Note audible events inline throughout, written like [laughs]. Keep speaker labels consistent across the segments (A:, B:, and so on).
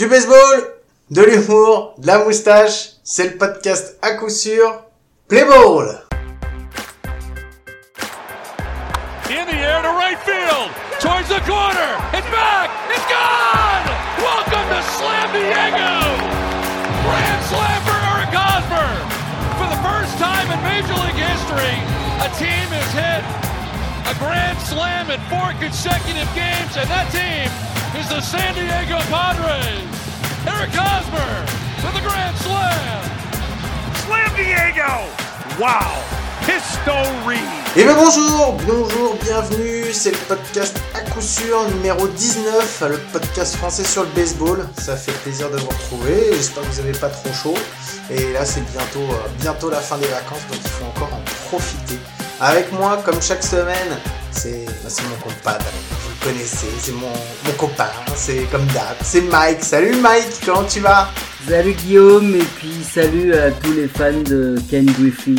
A: Du baseball, de l'humour, de la moustache, c'est le podcast à coup sûr. Play ball!
B: In the air to right field, towards the corner, and back, it's gone! Welcome to Slam Diego! Grand slam for Eric Hosmer! For the first time in Major League history, a team has hit a grand slam in four consecutive games, and that team is the San Diego Padres. Eric Hosmer with a grand slam.
C: Slam Diego! Wow! History!
A: Et bien bonjour, bonjour, bienvenue, c'est le podcast à coup sûr numéro 19, le podcast français sur le baseball. Ça fait plaisir de vous retrouver, j'espère que vous n'avez pas trop chaud. Et là c'est bientôt, euh, bientôt la fin des vacances, donc il faut encore en profiter. Avec moi, comme chaque semaine, c'est bah, c'est mon compadre, vous le connaissez, c'est mon, mon copain, c'est comme d'hab, c'est Mike. Salut Mike, comment tu vas?
D: Salut Guillaume et puis salut à tous les fans de Ken Griffey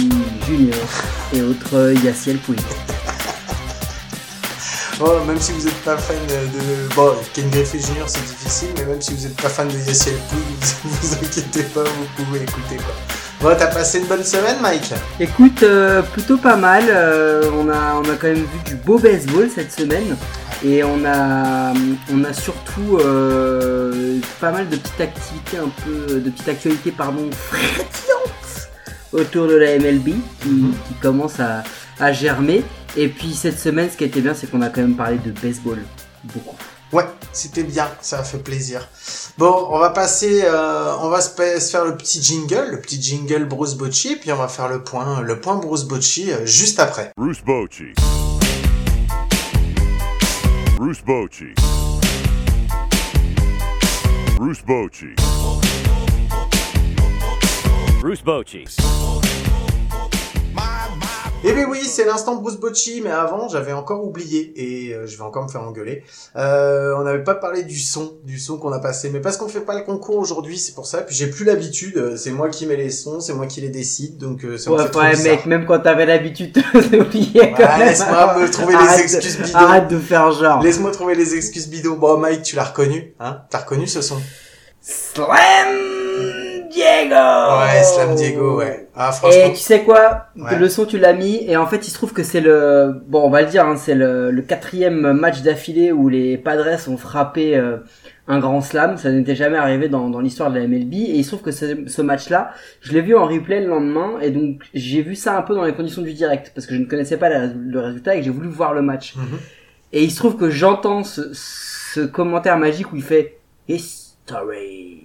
D: Jr. et autres Yaciel Pouille. [laughs]
A: Oh, même si vous n'êtes pas fan de... Bon, Ken Griffey Jr. c'est difficile, mais même si vous n'êtes pas fan de Yaciel Pouille, vous, [laughs] vous inquiétez pas, vous pouvez écouter quoi. Bon, t'as passé une bonne semaine Mike
D: Écoute, euh, plutôt pas mal. euh, on, a, on a quand même vu du beau baseball cette semaine. Et on a, on a surtout euh, pas mal de petites activités, un peu de petites actualités, pardon, [laughs] frétillantes autour de la MLB qui, qui commence à, à germer. Et puis cette semaine, ce qui était bien, c'est qu'on a quand même parlé de baseball beaucoup.
A: Ouais, c'était bien, ça a fait plaisir. Bon, on va passer, euh, on va se, faire le petit jingle, le petit jingle Bruce Bocci, puis on va faire le point, le point Bruce Bocci euh, juste après.
C: Bruce Bochy. Bruce Bochy. Bruce Bochy.
E: Bruce Bochy.
A: Eh bien oui, c'est l'instant Bruce Bocci, mais avant, j'avais encore oublié, et euh, je vais encore me faire engueuler. Euh, on n'avait pas parlé du son, du son qu'on a passé, mais parce qu'on fait pas le concours aujourd'hui, c'est pour ça. Puis j'ai plus l'habitude, euh, c'est moi qui mets les sons, c'est moi qui les décide, donc euh, ça me
D: Ouais, ouais, mec, même quand t'avais l'habitude [laughs] de l'oublier quand
A: Ouais,
D: même.
A: laisse-moi me trouver les
D: Arrête
A: excuses bidons.
D: Arrête de faire genre.
A: Laisse-moi trouver les excuses bidons. Bon, Mike, tu l'as reconnu, hein? T'as reconnu ce son?
D: Slam Diego
A: Ouais, Slam Diego, ouais. Ah, franchement.
D: Et tu sais quoi
A: Ouais.
D: Le son tu l'as mis et en fait il se trouve que c'est le bon on va le dire hein, c'est le, le quatrième match d'affilée où les Padres ont frappé euh, un grand slam ça n'était jamais arrivé dans, dans l'histoire de la MLB et il se trouve que ce, ce match là je l'ai vu en replay le lendemain et donc j'ai vu ça un peu dans les conditions du direct parce que je ne connaissais pas la- le résultat et que j'ai voulu voir le match
A: Mhm.
D: et il se trouve que j'entends ce, ce commentaire magique où il fait History.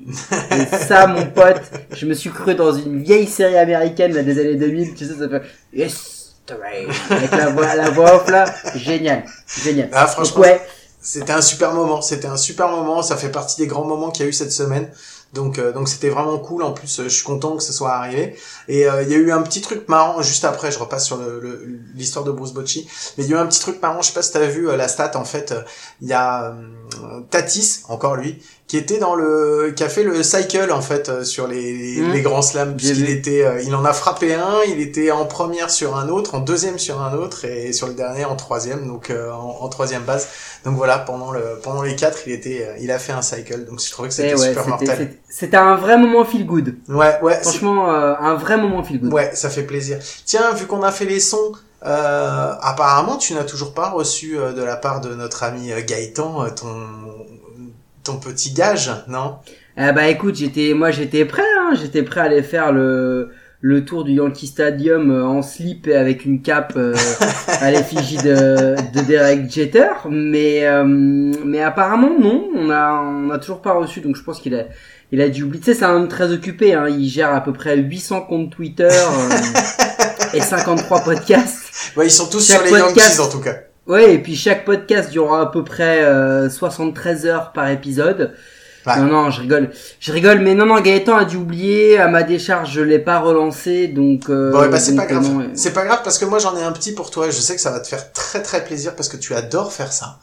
D: Et ça, mon pote, je me suis cru dans une vieille série américaine là, des années 2000, tu sais, ça fait History. Avec la voix, la voix off là, génial, génial.
A: Ah,
D: Donc,
A: franchement,
D: ouais,
A: C'était un super moment, c'était un super moment, ça fait partie des grands moments qu'il y a eu cette semaine. Donc euh, donc c'était vraiment cool en plus euh, je suis content que ce soit arrivé et euh, il y a eu un petit truc marrant juste après je repasse sur le- le- l'histoire de Bruce Bocci mais il y a eu un petit truc marrant je sais pas si t'as vu euh, la stat en fait il y a euh, Tatis encore lui qui était dans le qui a fait le cycle en fait euh, sur les les,
D: Mhm.
A: les grands slams puisqu'il était euh, il en a frappé un il était en première sur un autre en deuxième sur un autre et sur le dernier en troisième donc euh, en, en troisième base donc voilà pendant le pendant les quatre il était il a fait un cycle donc je trouvais que c'était
D: ouais,
A: super mortel
D: c'était un vrai moment feel good.
A: ouais ouais
D: Franchement, euh, un vrai moment feel good.
A: ouais ça fait plaisir tiens vu qu'on a fait les sons euh, apparemment tu n'as toujours pas reçu euh, de la part de notre ami Gaëtan euh, ton ton petit gage non?
D: Eh bah écoute, j'étais, moi j'étais prêt, hein, j'étais prêt à aller faire le le tour du Yankee Stadium euh, en slip et avec une cape euh, [laughs] à l'effigie de, de Derek Jeter, mais euh, mais apparemment non, on a on a toujours pas reçu, donc je pense qu'il a il a dû oublier. Tu sais, c'est un homme très occupé, hein, il gère à peu près 800 comptes Twitter euh, [laughs] et 53 podcasts.
A: ouais ils sont tous
D: Chaque
A: sur les
D: podcast-
A: Yankees en tout cas
D: Ouais, et puis chaque podcast durera à peu près euh, 73 heures par épisode.
A: Ouais.
D: Non, non, je rigole. Je rigole, mais non, non, Gaëtan a dû oublier. À ma décharge, je l'ai pas relancé, donc... Euh,
A: Bon, bah, c'est pas grave.
D: ouais.
A: C'est pas grave parce que moi j'en ai un petit pour toi. et Je sais que ça va te faire très très plaisir parce que tu adores faire ça.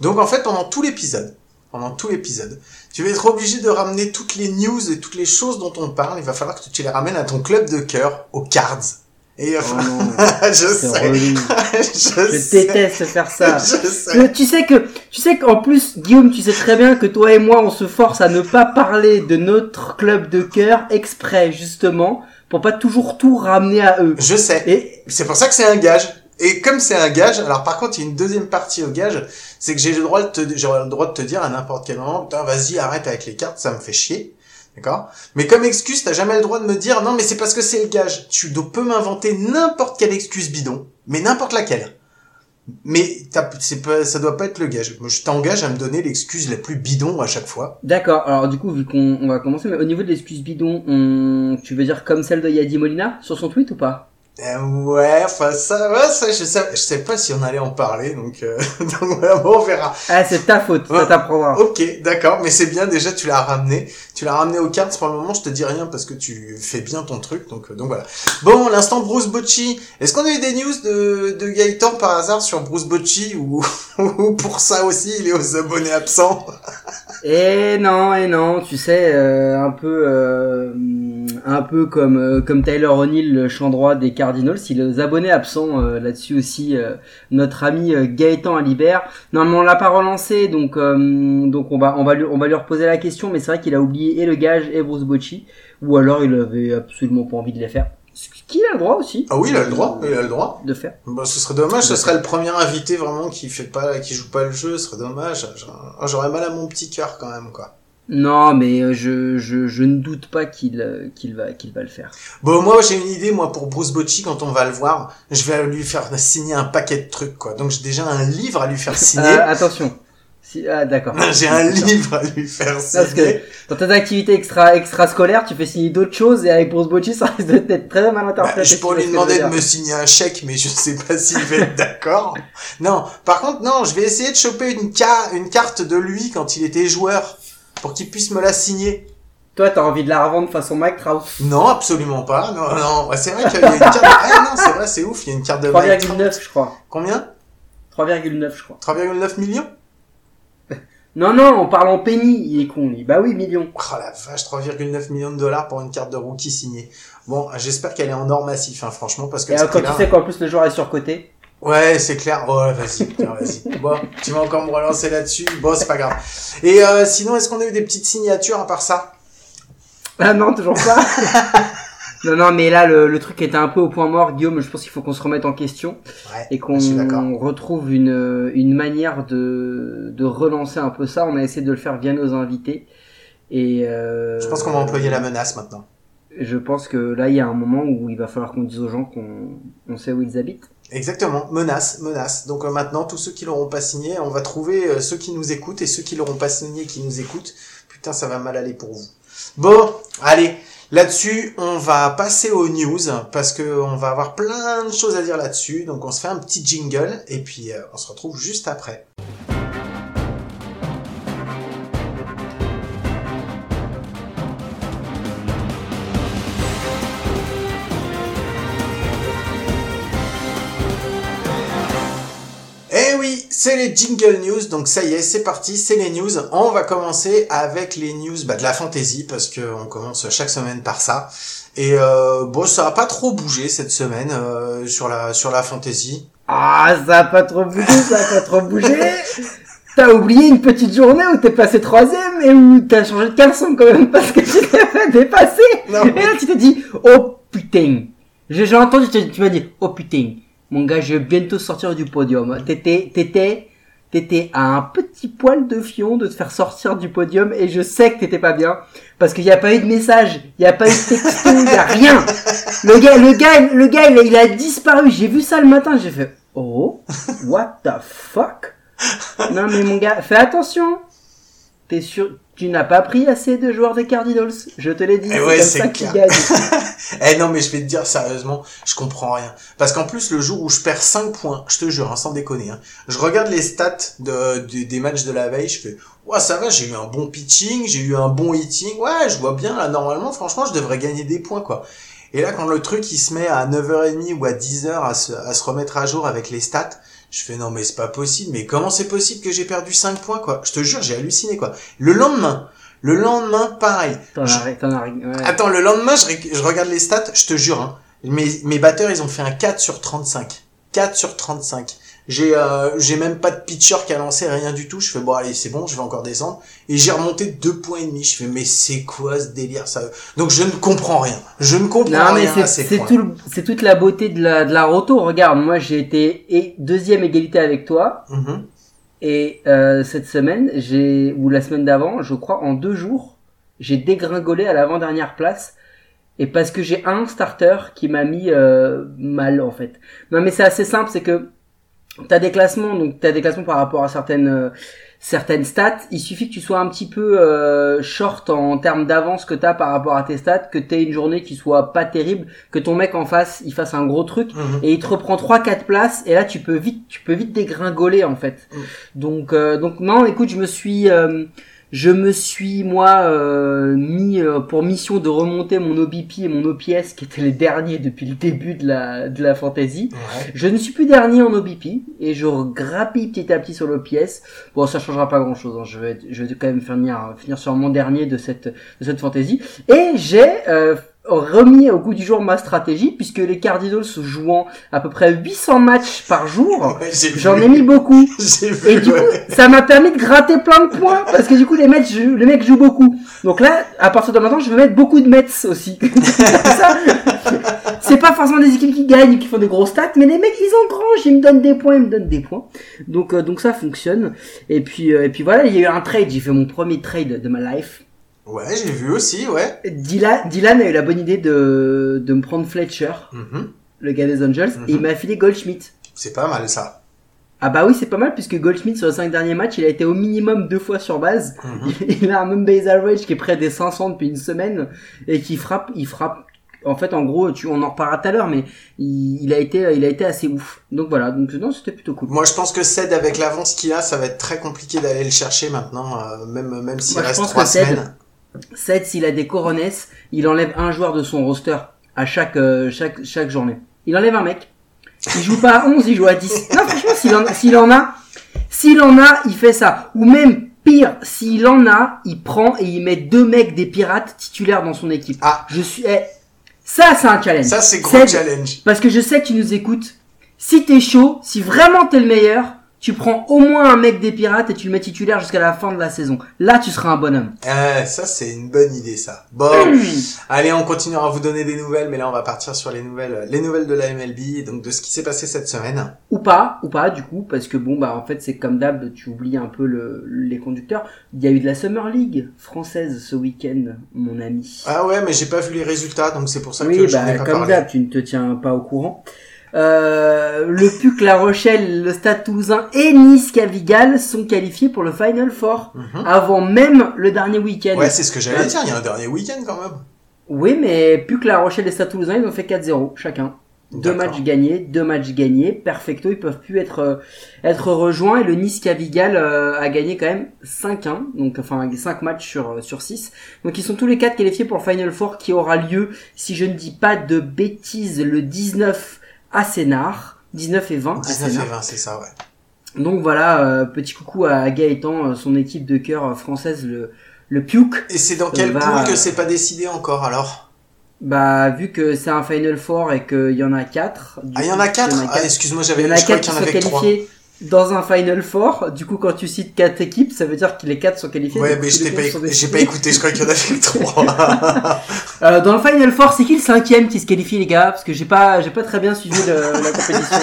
A: Donc en fait, pendant tout l'épisode, pendant tout l'épisode, tu vas être obligé de ramener toutes les news et toutes les choses dont on parle. Il va falloir que tu les ramènes à ton club de cœur, aux Cards. Et
D: Oh
A: enfin,
D: non, [laughs]
A: je sais, [laughs] je,
D: Je
A: sais,
D: déteste faire ça.
A: je sais.
D: Tu sais que, tu sais qu'en plus, Guillaume, tu sais très bien que toi et moi, on se force à ne pas parler de notre club de cœur exprès, justement, pour pas toujours tout ramener à eux.
A: Je sais.
D: Et,
A: C'est pour ça que c'est un gage. Et comme c'est un gage, alors par contre, il y a une deuxième partie au gage, c'est que j'ai le droit de te, j'aurais le droit de te dire à n'importe quel moment, putain, vas-y, arrête avec les cartes, ça me fait chier. D'accord? Mais comme excuse, t'as jamais le droit de me dire, non, mais c'est parce que c'est le gage. Tu peux m'inventer n'importe quelle excuse bidon, mais n'importe laquelle. Mais c'est pas, ça doit pas être le gage. Je t'engage à me donner l'excuse la plus bidon à chaque fois.
D: d'accord. Alors, du coup, vu qu'on on va commencer, mais au niveau de l'excuse bidon, on, tu veux dire comme celle de Yadi Molina sur son tweet ou pas?
A: Euh, ouais, enfin ça, ouais, ça, je sais, je sais pas si on allait en parler, donc, euh, [laughs] donc voilà, bon, on verra.
D: Ah, c'est ta faute,
A: Ouais.
D: ça t'apprendra.
A: Ok, d'accord, mais c'est bien déjà, tu l'as ramené. Tu l'as ramené aux cartes, pour le moment, je te dis rien parce que tu fais bien ton truc, donc, euh, donc voilà. Bon, l'instant Bruce Bocci. Est-ce qu'on a eu des news de, de Gaëtan par hasard sur Bruce Bocci ou, [laughs] ou pour ça aussi, il est aux abonnés absents? [laughs]
D: Et non, et non, tu sais, euh, un peu, euh, un peu comme comme Tyler O'Neill, le champ droit des Cardinals, il est aux abonnés absents là-dessus aussi. notre ami Gaëtan Alibert. Normalement, on l'a pas relancé, donc donc on va on va on va lui reposer la question, mais c'est vrai qu'il a oublié et le gage et Bruce Bocci, ou alors il avait absolument pas envie de les faire. Ce qu'il a le droit aussi.
A: Ah oui, il a le droit, il a le droit.
D: de faire.
A: Bon, ce serait dommage, ce serait le premier invité vraiment qui fait pas, qui joue pas le jeu, ce serait dommage. J'aurais- J'aurais mal à mon petit cœur quand même, quoi.
D: Non, mais je, je, je ne doute pas qu'il qu'il va qu'il va le faire.
A: Bon, moi, j'ai une idée, moi, pour Bruce Bocci, quand on va le voir, je vais lui faire signer un paquet de trucs, quoi. Donc, j'ai déjà un livre à lui faire signer.
D: Ah, attention. Si, ah, d'accord. [laughs]
A: j'ai un livre à lui faire
D: Parce que
A: signer.
D: dans tes activités extra extra scolaires, tu fais signer d'autres choses et avec Bruce Bocci, [laughs] ça risque d'être très mal
A: Bah,
D: interprété.
A: je
D: tu
A: pourrais lui
D: je
A: demander de me signer un chèque, mais je sais pas [laughs] s'il va être d'accord. Non, par contre, non, je vais essayer de choper une, ca- une carte de lui quand il était joueur, pour qu'il puisse me la signer.
D: Toi, t'as envie de la revendre façon Mike Trout.
A: Non, absolument pas. Non, non, ouais, c'est vrai qu'il y a une carte. Ah non, c'est vrai, c'est ouf. Il y a une carte de Mike Trout.
D: 3,9 je crois.
A: Combien?
D: 3,9 je crois.
A: 3,9 millions?
D: Non non, on parle en penny, il est con lui. Bah oui, millions.
A: Oh la vache, 3,9 millions de dollars pour une carte de rookie signée. Bon, j'espère qu'elle est en or massif, hein, franchement, parce que
D: Et euh, quand tu sais qu'en plus le joueur est surcoté.
A: Ouais, c'est clair. Oh, vas-y, putain, vas-y. [laughs] Bon, tu vas encore me relancer là-dessus. Bon, c'est pas grave. Et euh, sinon, est-ce qu'on a eu des petites signatures à part ça?
D: Ah non, toujours pas. [laughs] non non, mais là le, le truc était un peu au point mort, Guillaume. Je pense qu'il faut qu'on se remette en question.
A: Ouais.
D: et qu'on retrouve une, une manière de, de relancer un peu ça. On a essayé de le faire via nos invités. Et euh,
A: Je pense qu'on va employer la menace maintenant.
D: Je pense que là, il y a un moment où il va falloir qu'on dise aux gens qu'on on sait où ils habitent.
A: Exactement, menace, menace. Donc euh, maintenant, tous ceux qui l'auront pas signé, on va trouver euh, ceux qui nous écoutent et ceux qui l'auront pas signé qui nous écoutent. Putain, ça va mal aller pour vous. Bon, allez, là-dessus, on va passer aux news parce que on va avoir plein de choses à dire là-dessus. Donc on se fait un petit jingle et puis euh, on se retrouve juste après. C'est les jingle news, donc ça y est, c'est parti, c'est les news. On va commencer avec les news bah, de la fantasy, parce que on commence chaque semaine par ça. Et euh, bon, ça a pas trop bougé cette semaine euh, sur la sur la fantasy.
D: Ah, ça a pas trop bougé, ça a pas trop bougé. [laughs] T'as oublié une petite journée où t'es passé troisième et où t'as changé de caleçon quand même parce que tu t'es.
A: Non.
D: Et là, tu t'es dit, oh putain. J'ai j'ai entendu, tu m'as dit, oh putain. Mon gars, je vais bientôt sortir du podium. T'étais, t'étais, t'étais à un petit poil de fion de te faire sortir du podium et je sais que t'étais pas bien parce qu'il n'y a pas eu de message, il n'y a pas eu de texto, il n'y a rien. Le gars, le gars, le gars, il il a disparu. J'ai vu ça le matin, j'ai fait, oh, what the fuck? Non mais mon gars, fais attention. T'es sûr, tu n'as pas pris assez de joueurs des Cardinals? Je te l'ai dit,
A: Eh
D: c'est
A: ouais,
D: comme
A: c'est
D: ça qu'ils
A: clair.
D: gagnent. [laughs]
A: Eh non, mais je vais te dire sérieusement, je comprends rien. Parce qu'en plus, le jour où je perds 5 points, je te jure, hein, sans déconner, hein, je regarde les stats de, de- des matchs de la veille, je fais, ouais, ça va, j'ai eu un bon pitching, j'ai eu un bon hitting, ouais, je vois bien, là, normalement, franchement, je devrais gagner des points, quoi. Et là, quand le truc, il se met à 9h30 ou à 10h à se, à se remettre à jour avec les stats, je fais, non, mais c'est pas possible, mais comment c'est possible que j'ai perdu 5 points, quoi? Je te jure, j'ai halluciné, quoi. Le lendemain, le lendemain, pareil.
D: T'en
A: Je-
D: ouais.
A: Attends, le lendemain, je, ré- je regarde les stats, je te jure, hein, Mes, mes batteurs, ils ont fait un 4 sur 35. 4 sur 35. J'ai euh, j'ai même pas de pitcher qui a lancé rien du tout. Je fais bon allez c'est bon, je vais encore descendre. Et j'ai remonté deux points et demi. Je fais mais c'est quoi ce délire ça? Donc je ne comprends rien. Je ne comprends
D: Non mais
A: rien
D: c'est tout c'est toute la beauté de la de la roto. Regarde, moi j'ai été deuxième égalité avec toi
A: Mhm.
D: et euh, cette semaine j'ai ou la semaine d'avant, je crois en deux jours, j'ai dégringolé à l'avant-dernière place et parce que j'ai un starter qui m'a mis euh, mal en fait. Non mais c'est assez simple, c'est que t'as des classements, donc t'as des classements par rapport à certaines euh, certaines stats. Il suffit que tu sois un petit peu euh, short en termes d'avance que t'as par rapport à tes stats, que t'aies une journée qui soit pas terrible, que ton mec en face il fasse un gros truc
A: Mhm.
D: et il te reprend trois quatre places et là tu peux vite tu peux vite dégringoler en fait.
A: Mm.
D: Donc euh, donc non, écoute, je me suis euh, je me suis moi euh, mis euh, pour mission de remonter mon OBP et mon OPS qui étaient les derniers depuis le début de la de la fantasy.
A: Ouais.
D: Je ne suis plus dernier en OBP et je grappille petit à petit sur l'OPS. Bon, ça changera pas grand chose. Je vais, je vais quand même finir, finir sur mon dernier de cette, de cette fantasy. Et j'ai euh, remis au goût du jour ma stratégie puisque les Cardinals jouant à peu près 800 matchs par jour, [laughs]
A: Ouais,
D: j'en ai mis beaucoup. [laughs]
A: Vu.
D: Et du coup,
A: ouais.
D: ça m'a permis de gratter plein de points parce que du coup, les mecs, jouent, les mecs jouent beaucoup. Donc là, à partir de maintenant, je vais mettre beaucoup de Mets aussi. [laughs] C'est pas forcément des équipes qui gagnent ou qui font des gros stats, mais les mecs, ils engrangent, ils me donnent des points, ils me donnent des points. Donc, euh, donc ça fonctionne. Et puis, euh, et puis voilà, il y a eu un trade. J'ai fait mon premier trade de ma life.
A: Ouais, j'ai vu aussi, ouais.
D: Dylan, Dylan a eu la bonne idée de, de me prendre Fletcher,
A: Mhm.
D: le gars des Angels, et il m'a filé Goldschmidt.
A: C'est pas mal ça.
D: Ah bah oui, c'est pas mal puisque Goldschmidt sur les 5 derniers matchs, il a été au minimum deux fois sur base.
A: Mhm.
D: Il [laughs] a un même base average qui est près des 500 depuis une semaine et qui frappe, il frappe. En fait, en gros, tu, on en reparlera tout à l'heure, mais il, il a été, il a été assez ouf. Donc voilà, donc non, c'était plutôt cool.
A: Moi, je pense que Ced, avec l'avance qu'il a, ça va être très compliqué d'aller le chercher maintenant, euh, même, même s'il reste trois semaines.
D: Seth, s'il a des coronets, il enlève un joueur de son roster à chaque, euh, chaque, chaque journée. Il enlève un mec. Il joue pas à 11, il joue à 10. Non, franchement, s'il en, s'il en a, s'il en a, il fait ça. Ou même pire, s'il en a, il prend et il met deux mecs des pirates titulaires dans son équipe.
A: Ah.
D: Je suis, eh, ça, c'est un challenge.
A: Ça, c'est gros challenge.
D: Parce que je sais que tu nous écoutes. Si t'es chaud, si vraiment t'es le meilleur, tu prends au moins un mec des pirates et tu le mets titulaire jusqu'à la fin de la saison. Là, tu seras un bonhomme.
A: Euh, ça, c'est une bonne idée, ça. Bon. Allez, on continuera à vous donner des nouvelles, mais là, on va partir sur les nouvelles, les nouvelles de la MLB, donc de ce qui s'est passé cette semaine.
D: Ou pas, ou pas du coup, parce que bon bah en fait c'est comme d'hab, tu oublies un peu le, les conducteurs. Il y a eu de la Summer League française ce week-end, mon ami.
A: Ah ouais, mais j'ai pas vu les résultats, donc c'est pour ça que
D: oui,
A: j'en ai
D: bah
A: pas
D: comme
A: parlé.
D: d'hab, tu ne te tiens pas au courant. Euh, le PUC, La Rochelle, le Stade Toulousain et Nice Cavigal sont qualifiés pour le Final Four
A: Mhm.
D: avant même le dernier week-end.
A: Ouais, c'est ce que j'allais
D: Ouais.
A: dire, il y a un dernier week-end quand même.
D: Oui, mais PUC, La Rochelle et Stade Toulousain, ils ont fait 4-0 chacun. Deux matchs gagnés, deux matchs gagnés, perfecto, ils peuvent plus être euh, être rejoints et le Nice Cavigal euh, a gagné quand même 5-1, donc enfin 5 matchs sur euh, sur 6. Donc ils sont tous les quatre qualifiés pour le Final Four qui aura lieu si je ne dis pas de bêtises le 19 à Sénart, 19 et 20 à
A: 19 et
D: Sénart.
A: 20, c'est ça, ouais.
D: Donc voilà, euh, petit coucou à Gaëtan, euh, son équipe de cœur euh, française le le PUC.
A: Et c'est dans quel
D: va-
A: pool que c'est pas décidé encore, alors?
D: Bah vu que c'est un Final Four et qu'il y en a 4.
A: Ah, il y en a 4? Ah, excuse-moi,
D: Il
A: j'avais,
D: y en a
A: je croyais
D: quatre
A: qu'il
D: qui
A: y en
D: sont
A: avait 3.
D: Dans un Final Four. Du coup, quand tu cites quatre équipes, ça veut dire que les quatre sont qualifiés.
A: Ouais, mais je t'ai pas, écouté, pas je crois qu'il y en avait [laughs] que 3.
D: Euh, dans le Final Four, c'est qui le cinquième qui se qualifie, les gars? Parce que j'ai pas, j'ai pas très bien suivi le- la compétition.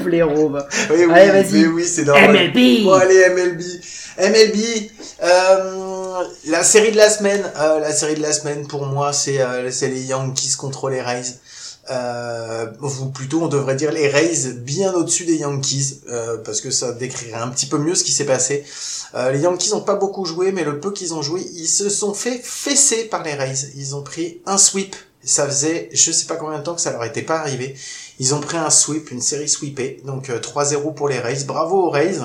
D: [laughs] Blaireau, va.
A: oui, oui,
D: Allez, vas-y.
A: mais oui, c'est normal.
D: MLB
A: Bon, allez, MLB. MLB, euh, la série de la semaine, euh, la série de la semaine pour moi, c'est euh, c'est les Yankees contre les Rays. Euh, ou plutôt, on devrait dire les Rays bien au-dessus des Yankees, euh, parce que ça décrirait un petit peu mieux ce qui s'est passé. Euh, les Yankees n'ont pas beaucoup joué, mais le peu qu'ils ont joué, ils se sont fait fesser par les Rays. Ils ont pris un sweep. Ça faisait, je sais pas combien de temps que ça leur était pas arrivé. Ils ont pris un sweep, une série sweepée. Donc euh, 3-0 pour les Rays. Bravo aux Rays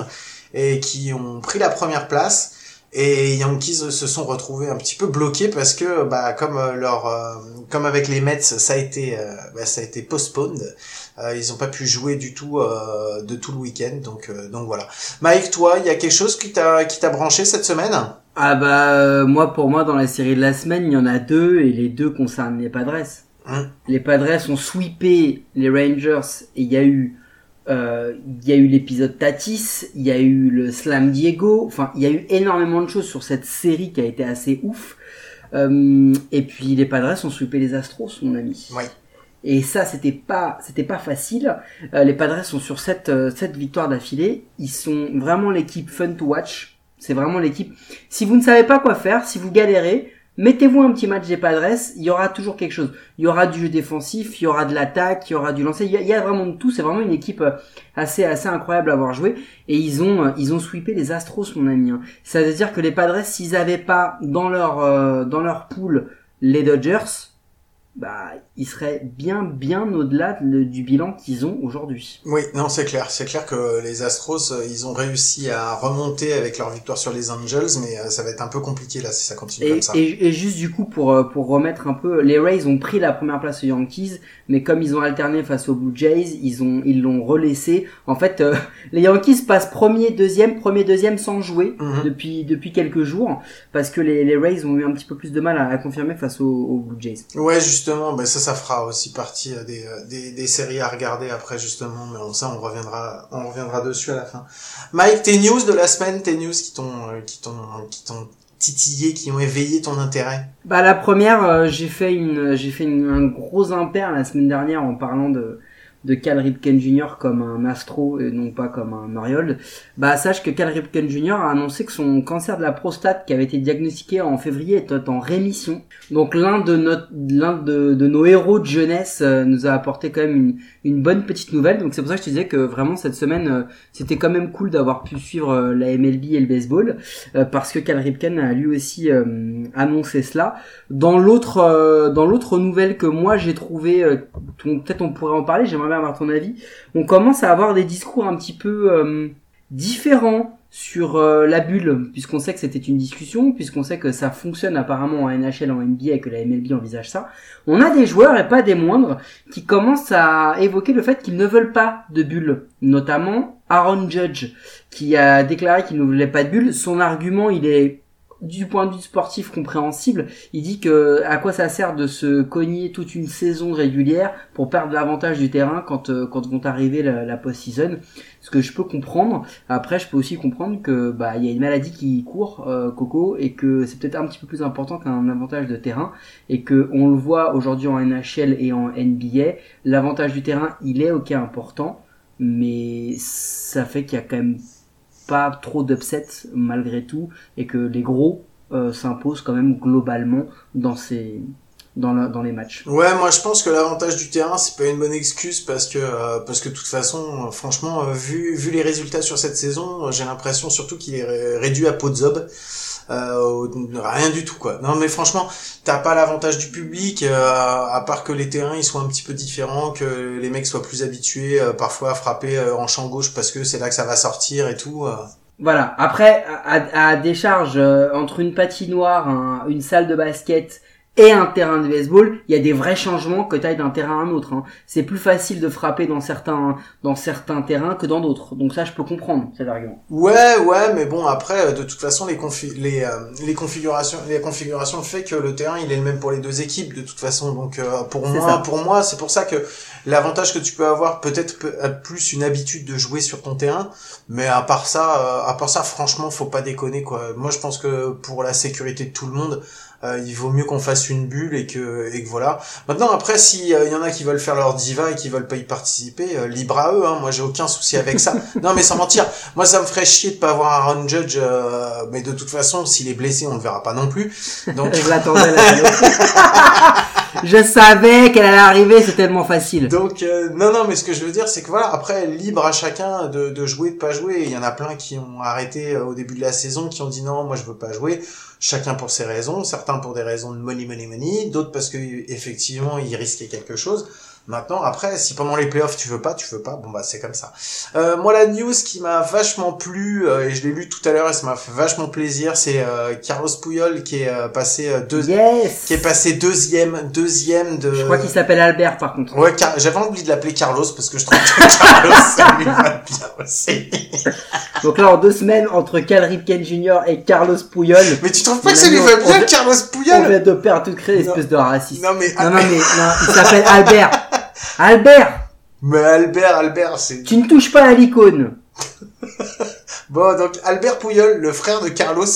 A: et qui ont pris la première place. Et Yankees se sont retrouvés un petit peu bloqués parce que, bah, comme euh, leur, euh, comme avec les Mets, ça a été, euh, bah, ça a été postponed. Euh, ils ont pas pu jouer du tout euh, de tout le week-end, donc, euh, donc voilà. Mike, toi, il y a quelque chose qui t'a, qui t'a branché cette semaine?
D: Ah bah euh, moi, pour moi, dans la série de la semaine, il y en a deux et les deux concernent les Padres.
A: Hum.
D: Les Padres ont sweepé les Rangers et il y a eu il y a eu l'épisode Tatis, il y a eu le Slam Diego, enfin il y a eu énormément de choses sur cette série qui a été assez ouf. Euh, et puis les Padres ont sweepé les Astros, mon ami.
A: Ouais.
D: Et ça, c'était pas, c'était pas facile. Euh, les Padres sont sur cette, euh, cette victoire d'affilée. Ils sont vraiment l'équipe fun to watch. C'est vraiment l'équipe. Si vous ne savez pas quoi faire, si vous galérez, mettez-vous un petit match des Padres. Il y aura toujours quelque chose. Il y aura du jeu défensif, il y aura de l'attaque, il y aura du lancer. Il y a, vraiment tout. C'est vraiment une équipe euh, assez, assez incroyable à avoir joué. Et ils ont, euh, ils ont sweepé les Astros, mon ami. hein. Ça veut dire que les Padres, s'ils avaient pas dans leur, euh, dans leur pool les Dodgers, bah, ils seraient bien, bien au-delà de- du bilan qu'ils ont aujourd'hui.
A: Oui, non, c'est clair. C'est clair que les Astros, euh, ils ont réussi à remonter avec leur victoire sur les Angels, mais euh, ça va être un peu compliqué là si ça continue
D: Et,
A: comme ça.
D: et, et juste du coup pour euh, pour remettre un peu, les Rays ont pris la première place aux Yankees, mais comme ils ont alterné face aux Blue Jays, ils ont ils l'ont relaissé. En fait, euh, [laughs] les Yankees passent premier, deuxième, premier, deuxième sans jouer
A: Mhm.
D: depuis depuis quelques jours parce que les, les Rays ont eu un petit peu plus de mal à, à confirmer face aux, aux Blue Jays.
A: Ouais, justement, ben ça, ça fera aussi partie euh, des, euh, des, des séries à regarder après, justement, mais ça, on reviendra, on reviendra dessus à la fin. Mike, tes news de la semaine, tes news qui t'ont, euh, qui t'ont, qui t'ont titillé, qui ont éveillé ton intérêt?
D: Bah la première, j'ai fait une j'ai fait une- un gros impair la semaine dernière en parlant de de Cal Ripken Jr. comme un astro et non pas comme un Mariold. Bah sache que Cal Ripken Jr. a annoncé que son cancer de la prostate qui avait été diagnostiqué en février était en rémission. Donc l'un de de, nos héros de jeunesse euh, nous a apporté quand même une, une bonne petite nouvelle. Donc c'est pour ça que je te disais que vraiment cette semaine euh, c'était quand même cool d'avoir pu suivre euh, la MLB et le baseball parce que Cal Ripken a lui aussi annoncé cela. Dans l'autre nouvelle que moi j'ai trouvé, ton- peut-être on pourrait en parler, j'aimerais ton avis. On commence à avoir des discours un petit peu euh, différents sur euh, la bulle, puisqu'on sait que c'était une discussion, puisqu'on sait que ça fonctionne apparemment en NHL, en NBA et que la MLB envisage ça. On a des joueurs et pas des moindres qui commencent à évoquer le fait qu'ils ne veulent pas de bulle, notamment Aaron Judge qui a déclaré qu'il ne voulait pas de bulle. Son argument, il est du point de vue sportif compréhensible, il dit que à quoi ça sert de se cogner toute une saison régulière pour perdre l'avantage du terrain quand euh, quand vont arriver la, la post-season? Ce que je peux comprendre. Après, je peux aussi comprendre que bah il y a une maladie qui court, euh, Coco, et que c'est peut-être un petit peu plus important qu'un avantage de terrain, et que on le voit aujourd'hui en NHL et en NBA. L'avantage du terrain, il est ok important, mais ça fait qu'il y a quand même pas trop d'upsets malgré tout et que les gros euh, s'imposent quand même globalement dans ces dans, la- dans les matchs.
A: Ouais, moi je pense que l'avantage du terrain c'est pas une bonne excuse parce que euh, parce que de toute façon, euh, franchement, euh, vu vu les résultats sur cette saison, euh, j'ai l'impression surtout qu'il est ré- réduit à peau de zob. Euh, rien du tout quoi. Non mais franchement, t'as pas l'avantage du public, euh, à part que les terrains ils soient un petit peu différents, que les mecs soient plus habitués euh, parfois à frapper euh, en champ gauche parce que c'est là que ça va sortir et tout. euh.
D: Voilà. Après, à, à décharge euh, entre une patinoire, un- une salle de basket et un terrain de baseball, il y a des vrais changements que t'ailles d'un terrain à un autre. hein. C'est plus facile de frapper dans certains dans certains terrains que dans d'autres. Donc ça, je peux comprendre cet argument.
A: Ouais, ouais, mais bon après, euh, de toute façon, les confi les euh, les configurations, les configurations fait que le terrain il est le même pour les deux équipes de toute façon. Donc euh, pour moi,
D: ça.
A: pour moi, c'est pour ça que l'avantage que tu peux avoir peut-être peut- euh, plus une habitude de jouer sur ton terrain, mais à part ça, euh, à part ça, franchement, faut pas déconner quoi. Moi, je pense que pour la sécurité de tout le monde. Euh, il vaut mieux qu'on fasse une bulle et que et que voilà. Maintenant après si euh, il y en a qui veulent faire leur diva et qui veulent pas y participer, euh, libre à eux hein. Moi j'ai aucun souci avec ça. [laughs] non mais sans mentir, moi, ça me ferait chier de pas avoir Aaron Judge, euh, mais de toute façon, s'il est blessé, on le verra pas non plus. Donc, [laughs]
D: Je l'attendais. [laughs] [laughs] je savais qu'elle allait arriver, c'est tellement facile.
A: donc, euh, non, non, mais ce que je veux dire, c'est que voilà, après, libre à chacun de, de jouer, de pas jouer. Il y en a plein qui ont arrêté euh, au début de la saison, qui ont dit non, moi je veux pas jouer. Chacun pour ses raisons, certains pour des raisons de money, money, money, d'autres parce que effectivement ils risquaient quelque chose. Maintenant, après, si pendant les playoffs tu veux pas, tu veux pas, bon bah c'est comme ça. Euh, moi, la news qui m'a vachement plu, euh, et je l'ai lu tout à l'heure et ça m'a fait vachement plaisir, c'est euh, Carlos Puyol qui est euh, passé euh, deux,
D: Yes.
A: qui est passé deuxième, deuxième de.
D: Je crois qu'il s'appelle Albert par contre.
A: Ouais, Car- j'avais envie de l'appeler Carlos parce que je trouve que Carlos [laughs] ça lui va bien aussi. [laughs]
D: Donc là, en deux semaines, entre Cal Ripken Jr. et Carlos Puyol,
A: Mais tu trouves pas que ça lui va
D: on-
A: bien
D: on-
A: Carlos
D: on
A: Puyol
D: vient de perdre toute créer espèce de raciste.
A: Non mais,
D: Non, non, mais non, il s'appelle Albert. [laughs] Albert,
A: mais Albert, Albert, c'est
D: tu ne touches pas à l'icône. [laughs]
A: bon. Donc Albert Puyol, le frère de Carlos,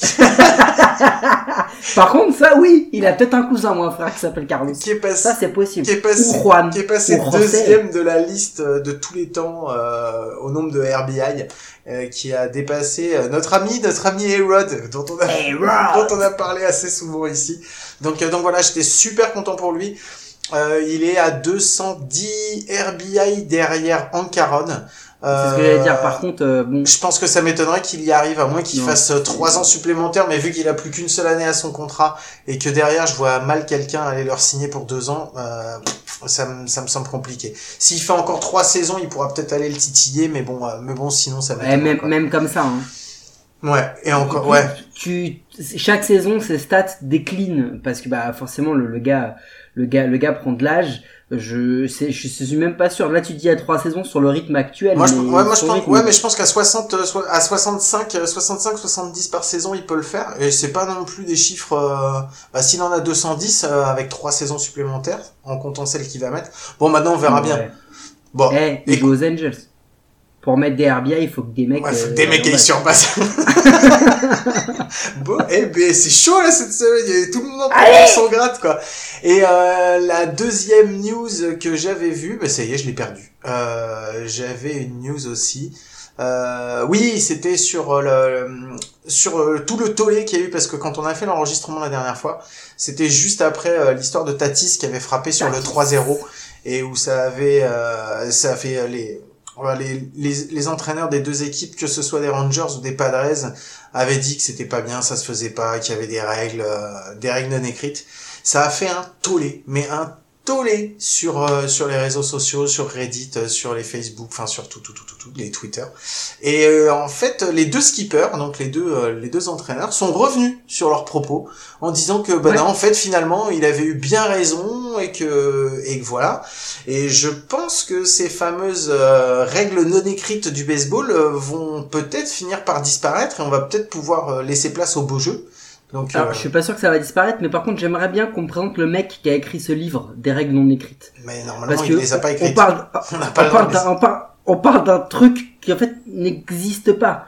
A: [laughs]
D: Par contre, ça, oui, il a peut-être un cousin, moi, un frère, qui s'appelle Carlos.
A: qui est passé,
D: Ça, c'est possible.
A: qui est passé,
D: Ou Juan.
A: qui est passé
D: ou
A: deuxième de la liste euh, de tous les temps euh, au nombre de RBI, euh, qui a dépassé euh, notre ami, notre ami Erod, dont on a, [laughs] dont on a parlé assez souvent ici. Donc, euh, donc voilà, j'étais super content pour lui. Euh, il est à 210 RBI derrière Ancaron.
D: C'est ce que j'allais dire. Par contre, euh, bon,
A: Je pense que ça m'étonnerait qu'il y arrive, à moins qu'il fasse euh, trois ans supplémentaires, mais vu qu'il a plus qu'une seule année à son contrat, et que derrière, je vois mal quelqu'un aller leur signer pour deux ans, euh, ça, me, ça me semble compliqué. S'il fait encore trois saisons, il pourra peut-être aller le titiller, mais bon, euh, mais bon, sinon, ça va
D: eh, même, même comme ça, hein.
A: Ouais, et encore, ouais.
D: Tu, chaque saison, ses stats déclinent parce que bah forcément le, le gars, le gars, le gars prend de l'âge. Je, sais, je suis même pas sûr. Là, tu dis à trois saisons sur le rythme actuel.
A: Moi, je,
D: mais
A: ouais, moi, je pense,
D: rythme-
A: ouais, mais je pense qu'à 60, euh, à 65, euh, 65, 70 par saison, il peut le faire. Et c'est pas non plus des chiffres, euh, bah, s'il en a 210, euh, avec trois saisons supplémentaires, en comptant celles qu'il va mettre. Bon, maintenant, on verra bien. Bon. Écoute.
D: joue aux Angels. Pour mettre des RBI, il faut que des mecs.
A: Ouais, faut
D: euh,
A: des mecs
D: ouais.
A: qui surpassent. bon, eh ben, c'est chaud là cette semaine, il y a tout le monde
D: Allez
A: s'en gratte quoi. Et euh, la deuxième news que j'avais vue, bah ça y est, je l'ai perdue. Euh, j'avais une news aussi. Euh, oui, c'était sur euh, le sur tout le tollé qu'il y a eu parce que quand on a fait l'enregistrement la dernière fois, c'était juste après l'histoire de Tatis qui avait frappé sur le 3-0 et où ça avait euh, ça a fait les les, les, les entraîneurs des deux équipes, que ce soit des Rangers ou des Padres, avaient dit que c'était pas bien, ça se faisait pas, qu'il y avait des règles, euh, des règles non écrites. Ça a fait un tollé, mais un tollé sur euh, sur les réseaux sociaux, sur Reddit, euh, sur les Facebook, enfin sur tout tout tout tout, tout les Twitter. Et euh, en fait, les deux skippers, donc les deux euh, les deux entraîneurs, sont revenus sur leurs propos en disant que bah
D: Ouais.
A: non, en fait finalement il avait eu bien raison et que et que voilà. Et je pense que ces fameuses euh, règles non écrites du baseball vont peut-être finir par disparaître et on va peut-être pouvoir laisser place au beau jeu. Donc
D: Alors,
A: euh,
D: je suis pas sûr que ça va disparaître, mais par contre, j'aimerais bien qu'on me présente le mec qui a écrit ce livre des règles non écrites.
A: mais normalement
D: Parce
A: il
D: que
A: les a pas écrites.
D: parle, [laughs]
A: On
D: parle d'un, on parle, on parle d'un truc qui en fait n'existe pas.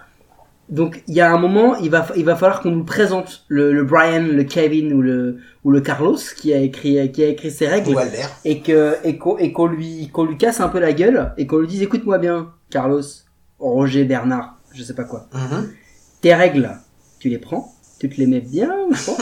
D: Donc il y a un moment, il va, il va falloir qu'on nous présente le, le Brian, le Kevin ou le ou le Carlos qui a écrit qui a écrit ces règles
A: Ou Albert.
D: et que et qu'on et qu'on lui qu'on lui casse un peu la gueule et qu'on lui dise écoute-moi bien, Carlos, Roger, Bernard, je sais pas quoi.
A: Mhm.
D: Tes règles, tu les prends, tu te les mets bien, je pense,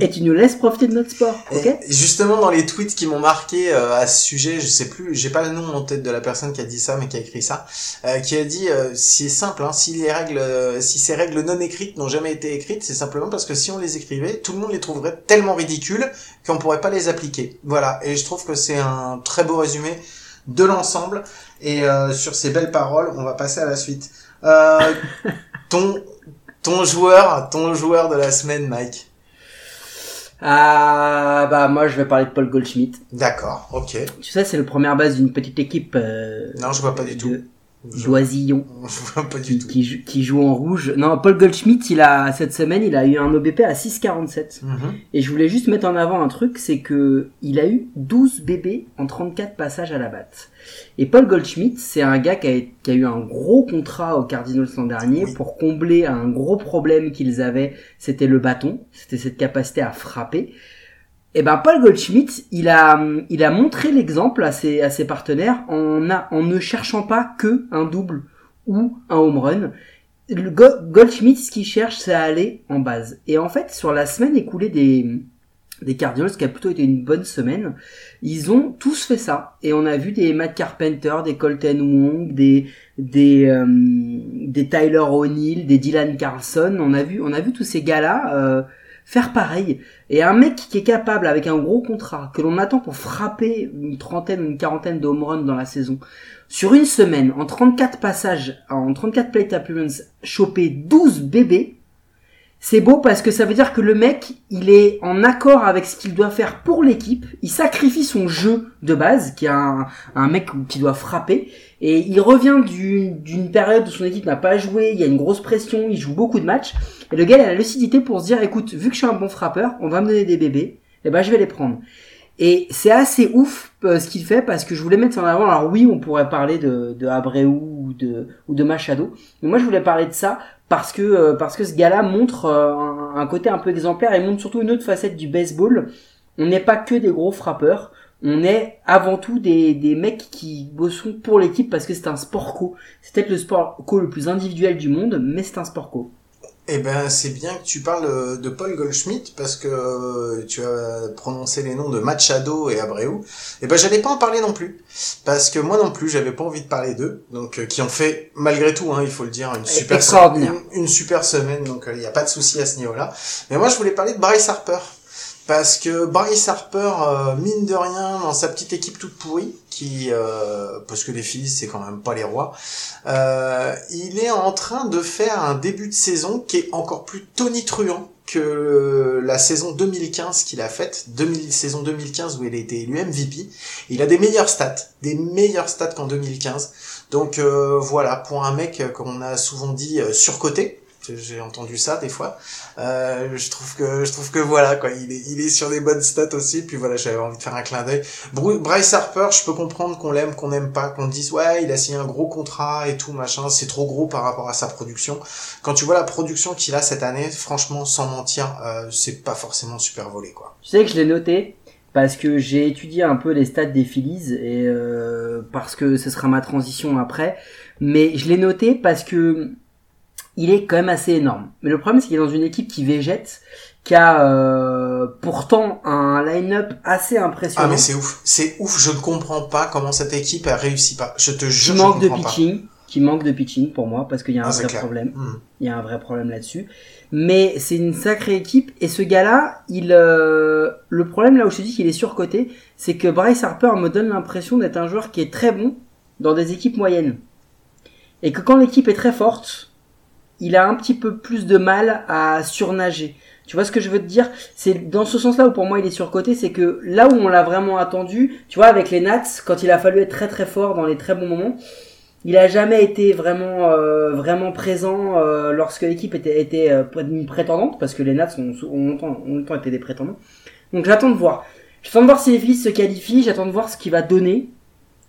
D: et tu nous laisses profiter de notre sport, ok?
A: Et justement, dans les tweets qui m'ont marqué euh, à ce sujet, je sais plus, j'ai pas le nom en tête de la personne qui a dit ça, mais qui a écrit ça, euh, qui a dit, euh, c'est simple, hein, si les règles, euh, si ces règles non écrites n'ont jamais été écrites, c'est simplement parce que si on les écrivait, tout le monde les trouverait tellement ridicules qu'on pourrait pas les appliquer. Voilà. Et je trouve que c'est un très beau résumé de l'ensemble. Et euh, sur ces belles paroles, on va passer à la suite. Euh, [laughs] ton, ton joueur, ton joueur de la semaine, Mike.
D: Ah bah moi je vais parler de Paul Goldschmidt.
A: D'accord, ok.
D: Tu sais c'est le première base d'une petite équipe euh,
A: Non, je vois pas du tout.
D: de
A: Vois [laughs] pas du
D: qui,
A: tout.
D: qui, joue- qui joue en rouge. Non, Paul Goldschmidt, il a cette semaine, il a eu un OBP à 6,47.
A: Mhm.
D: Et je voulais juste mettre en avant un truc, c'est que il a eu 12 bébés en 34 passages à la batte. Et Paul Goldschmidt, c'est un gars qui a, qui a eu un gros contrat aux Cardinals l'an dernier
A: Oui.
D: pour combler un gros problème qu'ils avaient, c'était le bâton, c'était cette capacité à frapper. Et ben Paul Goldschmidt, il a, il a montré l'exemple à ses, à ses partenaires en, a, en ne cherchant pas que un double ou un home run. Goldschmidt, ce qu'il cherche, c'est à aller en base. Et en fait, sur la semaine écoulée des, des Cardinals, qui a plutôt été une bonne semaine, ils ont tous fait ça. Et on a vu des Matt Carpenter, des Colton Wong, des des euh, des Tyler O'Neill, des Dylan Carlson. On a vu on a vu tous ces gars-là euh, faire pareil. Et un mec qui est capable, avec un gros contrat, que l'on attend pour frapper une trentaine, une quarantaine de home runs dans la saison, sur une semaine, en 34 passages, en 34 plate appearances, choper 12 bébés, c'est beau parce que ça veut dire que le mec, il est en accord avec ce qu'il doit faire pour l'équipe. Il sacrifie son jeu de base, qui est un, mec qui doit frapper, et il revient d'une période où son équipe n'a pas joué, il y a une grosse pression, il joue beaucoup de matchs, et le gars a la lucidité pour se dire, écoute, vu que je suis un bon frappeur, on va me donner des bébés, et ben je vais les prendre. Et c'est assez ouf euh, ce qu'il fait parce que je voulais mettre ça en avant. Alors oui, on pourrait parler de, de Abreu ou de, ou de Machado. Mais moi, je voulais parler de ça parce que, euh, parce que ce gars-là montre euh, un, côté un peu exemplaire et montre surtout une autre facette du baseball. On n'est pas que des gros frappeurs. On est avant tout des, des mecs qui bossent pour l'équipe parce que c'est un sport co. C'est peut-être le sport co le plus individuel du monde, mais c'est un sport co.
A: Eh ben, c'est bien que tu parles euh, de Paul Goldschmidt parce que euh, tu as prononcé les noms de Machado et Abreu. Eh ben, j'allais pas en parler non plus parce que moi non plus, j'avais pas envie de parler d'eux. Donc, euh, qui ont fait malgré tout, hein, il faut le dire, une super une, une super semaine. Donc, il n'y a pas de souci à ce niveau-là. Mais moi, je voulais parler de Bryce Harper parce que Bryce Harper, euh, mine de rien, dans sa petite équipe toute pourrie, qui, euh, parce que les Phillies c'est quand même pas les rois, euh, il est en train de faire un début de saison qui est encore plus tonitruant que la saison 2015 qu'il a faite, 2000, saison 2015 où il a été élu MVP. Il a des meilleures stats, des meilleures stats qu'en 2015. Donc euh, voilà, pour un mec qu'on a souvent dit euh, surcoté, j'ai entendu ça des fois. Euh, je trouve que je trouve que voilà quoi, il est il est sur des bonnes stats aussi. Puis voilà, j'avais envie de faire un clin d'œil. Bryce Harper, je peux comprendre qu'on l'aime, qu'on n'aime pas, qu'on dise ouais, il a signé un gros contrat et tout machin. C'est trop gros par rapport à sa production. Quand tu vois la production qu'il a cette année, franchement, sans mentir, euh, c'est pas forcément super volé quoi.
D: Tu sais que je l'ai noté parce que j'ai étudié un peu les stats des Phillies et euh, parce que ce sera ma transition après. Mais je l'ai noté parce que il est quand même assez énorme. Mais le problème c'est qu'il est dans une équipe qui végète, qui a euh, pourtant un line-up assez impressionnant.
A: Ah mais c'est ouf, c'est ouf. Je ne comprends pas comment cette équipe a réussi pas. Je te
D: qui
A: jure, je
D: manque de
A: pas.
D: pitching, qui manque de pitching pour moi parce qu'il y a un
A: Ah,
D: vrai problème.
A: Hmm.
D: Il y a un vrai problème là-dessus. Mais c'est une sacrée équipe et ce gars-là, il euh, le problème là où je te dis qu'il est surcoté, c'est que Bryce Harper me donne l'impression d'être un joueur qui est très bon dans des équipes moyennes. Et que quand l'équipe est très forte, il a un petit peu plus de mal à surnager. Tu vois ce que je veux te dire? C'est dans ce sens-là où pour moi il est surcoté, c'est que là où on l'a vraiment attendu, tu vois avec les Nats, quand il a fallu être très très fort dans les très bons moments, il a jamais été vraiment euh, vraiment présent euh, lorsque l'équipe était était euh, prétendante parce que les Nats ont, ont longtemps ont longtemps été des prétendants. Donc j'attends de voir. J'attends de voir si les Phillies se qualifient, j'attends de voir ce qu'il va donner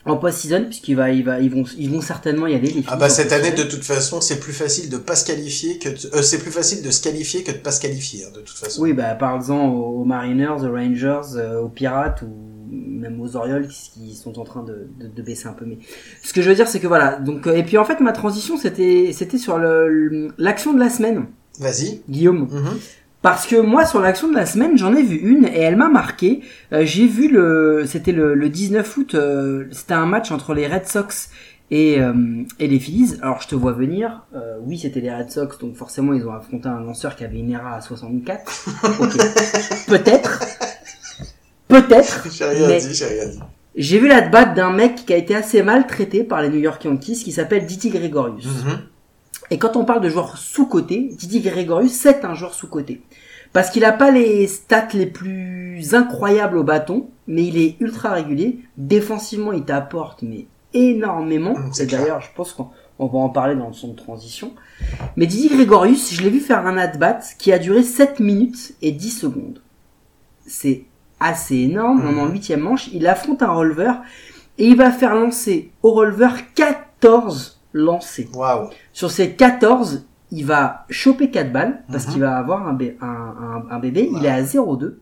D: en post-season puisqu'il va il va ils vont ils vont certainement y aller les
A: Ah bah cette année de toute façon c'est plus facile de pas se qualifier que de- euh, c'est plus facile de se qualifier que de pas se qualifier hein, de toute façon.
D: Oui, bah parle-en aux Mariners, aux Rangers, euh, aux Pirates ou même aux Orioles qui sont en train de, de, de baisser un peu. Mais ce que je veux dire, c'est que voilà. Donc euh, et puis en fait, ma transition, c'était c'était sur le l'action de la semaine,
A: Vas-y.
D: Guillaume.
A: Mhm.
D: Parce que moi, sur l'action de la semaine, j'en ai vu une et elle m'a marqué. Euh, J'ai vu le, c'était le, le 19 août. euh, c'était un match entre les Red Sox et, euh, et les Phillies. Alors, je te vois venir. Euh, oui, c'était les Red Sox, donc forcément, ils ont affronté un lanceur qui avait une ERA à 64. Ok, [laughs] peut-être, peut-être.
A: J'ai rien
D: mais
A: dit, j'ai rien dit.
D: j'ai vu la batte d'un mec qui a été assez maltraité par les New York Yankees, qui s'appelle Didi Gregorius.
A: Mhm.
D: Et quand on parle de joueurs sous-cotés, Didier Gregorius, c'est un joueur sous-coté. Parce qu'il n'a pas les stats les plus incroyables au bâton, mais il est ultra régulier. Défensivement, il t'apporte, mais énormément.
A: Mm, c'est
D: Et d'ailleurs, je pense qu'on on va en parler dans son transition. Mais Didier Gregorius, je l'ai vu faire un at-bat qui a duré 7 minutes et 10 secondes. C'est assez énorme. Est en huitième manche. Il affronte un releveur et il va faire lancer au releveur 14 lancers.
A: Waouh.
D: Sur ces 14, il va choper 4 balles parce
A: Mhm.
D: qu'il va avoir un, bé- un, un- un bébé. Il est à 0,2.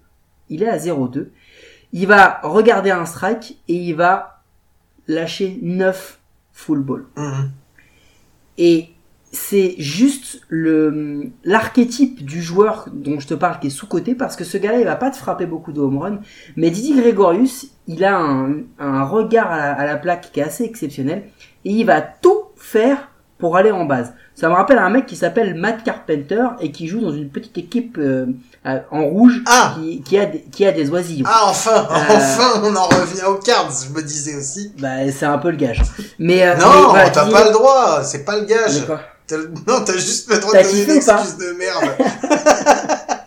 D: Il est à 0,2. Il va regarder un strike et il va lâcher 9 full ball.
A: Mhm.
D: Et c'est juste le l'archétype du joueur dont je te parle qui est sous-coté parce que ce gars-là, il va pas te frapper beaucoup de home run. Mais Didi Gregorius, il a un, un regard à la, à la plaque qui est assez exceptionnel et il va tout faire pour aller en base. Ça me rappelle un mec qui s'appelle Matt Carpenter et qui joue dans une petite équipe euh, en rouge
A: Ah.
D: qui, qui a des, qui a des oisillons.
A: Ah, enfin,
D: Euh.
A: enfin, on en revient aux cards, je me disais aussi.
D: Bah c'est un peu le gage. Mais euh,
A: Non,
D: voilà,
A: t'as pas le droit, c'est pas le gage. Non, t'as juste le droit de donner une excuse de merde. [laughs]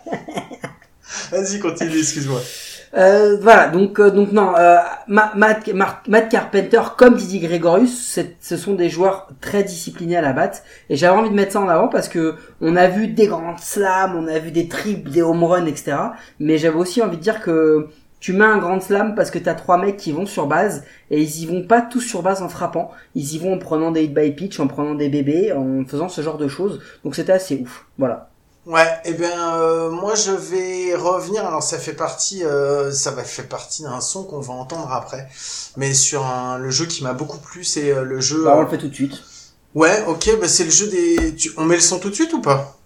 A: Vas-y, continue, excuse-moi.
D: Euh, voilà, donc euh, donc non, euh, Ma- Matt, Matt Carpenter comme Didi Gregorius, ce sont des joueurs très disciplinés à la batte et j'avais envie de mettre ça en avant parce que on a vu des grandes slams, on a vu des triples, des home runs, etc. Mais j'avais aussi envie de dire que tu mets un grand slam parce que t'as trois mecs qui vont sur base et ils y vont pas tous sur base en frappant, ils y vont en prenant des hit by pitch, en prenant des bébés, en faisant ce genre de choses. Donc c'était assez ouf. Voilà.
A: Ouais, eh bien, euh, moi je vais revenir. Alors ça fait partie, euh, ça va faire partie d'un son qu'on va entendre après, mais sur un, le jeu qui m'a beaucoup plu, c'est euh, le jeu.
D: Bah, on le fait tout de suite.
A: Ouais, ok, bah c'est le jeu des. Tu... On met le son tout de suite ou pas?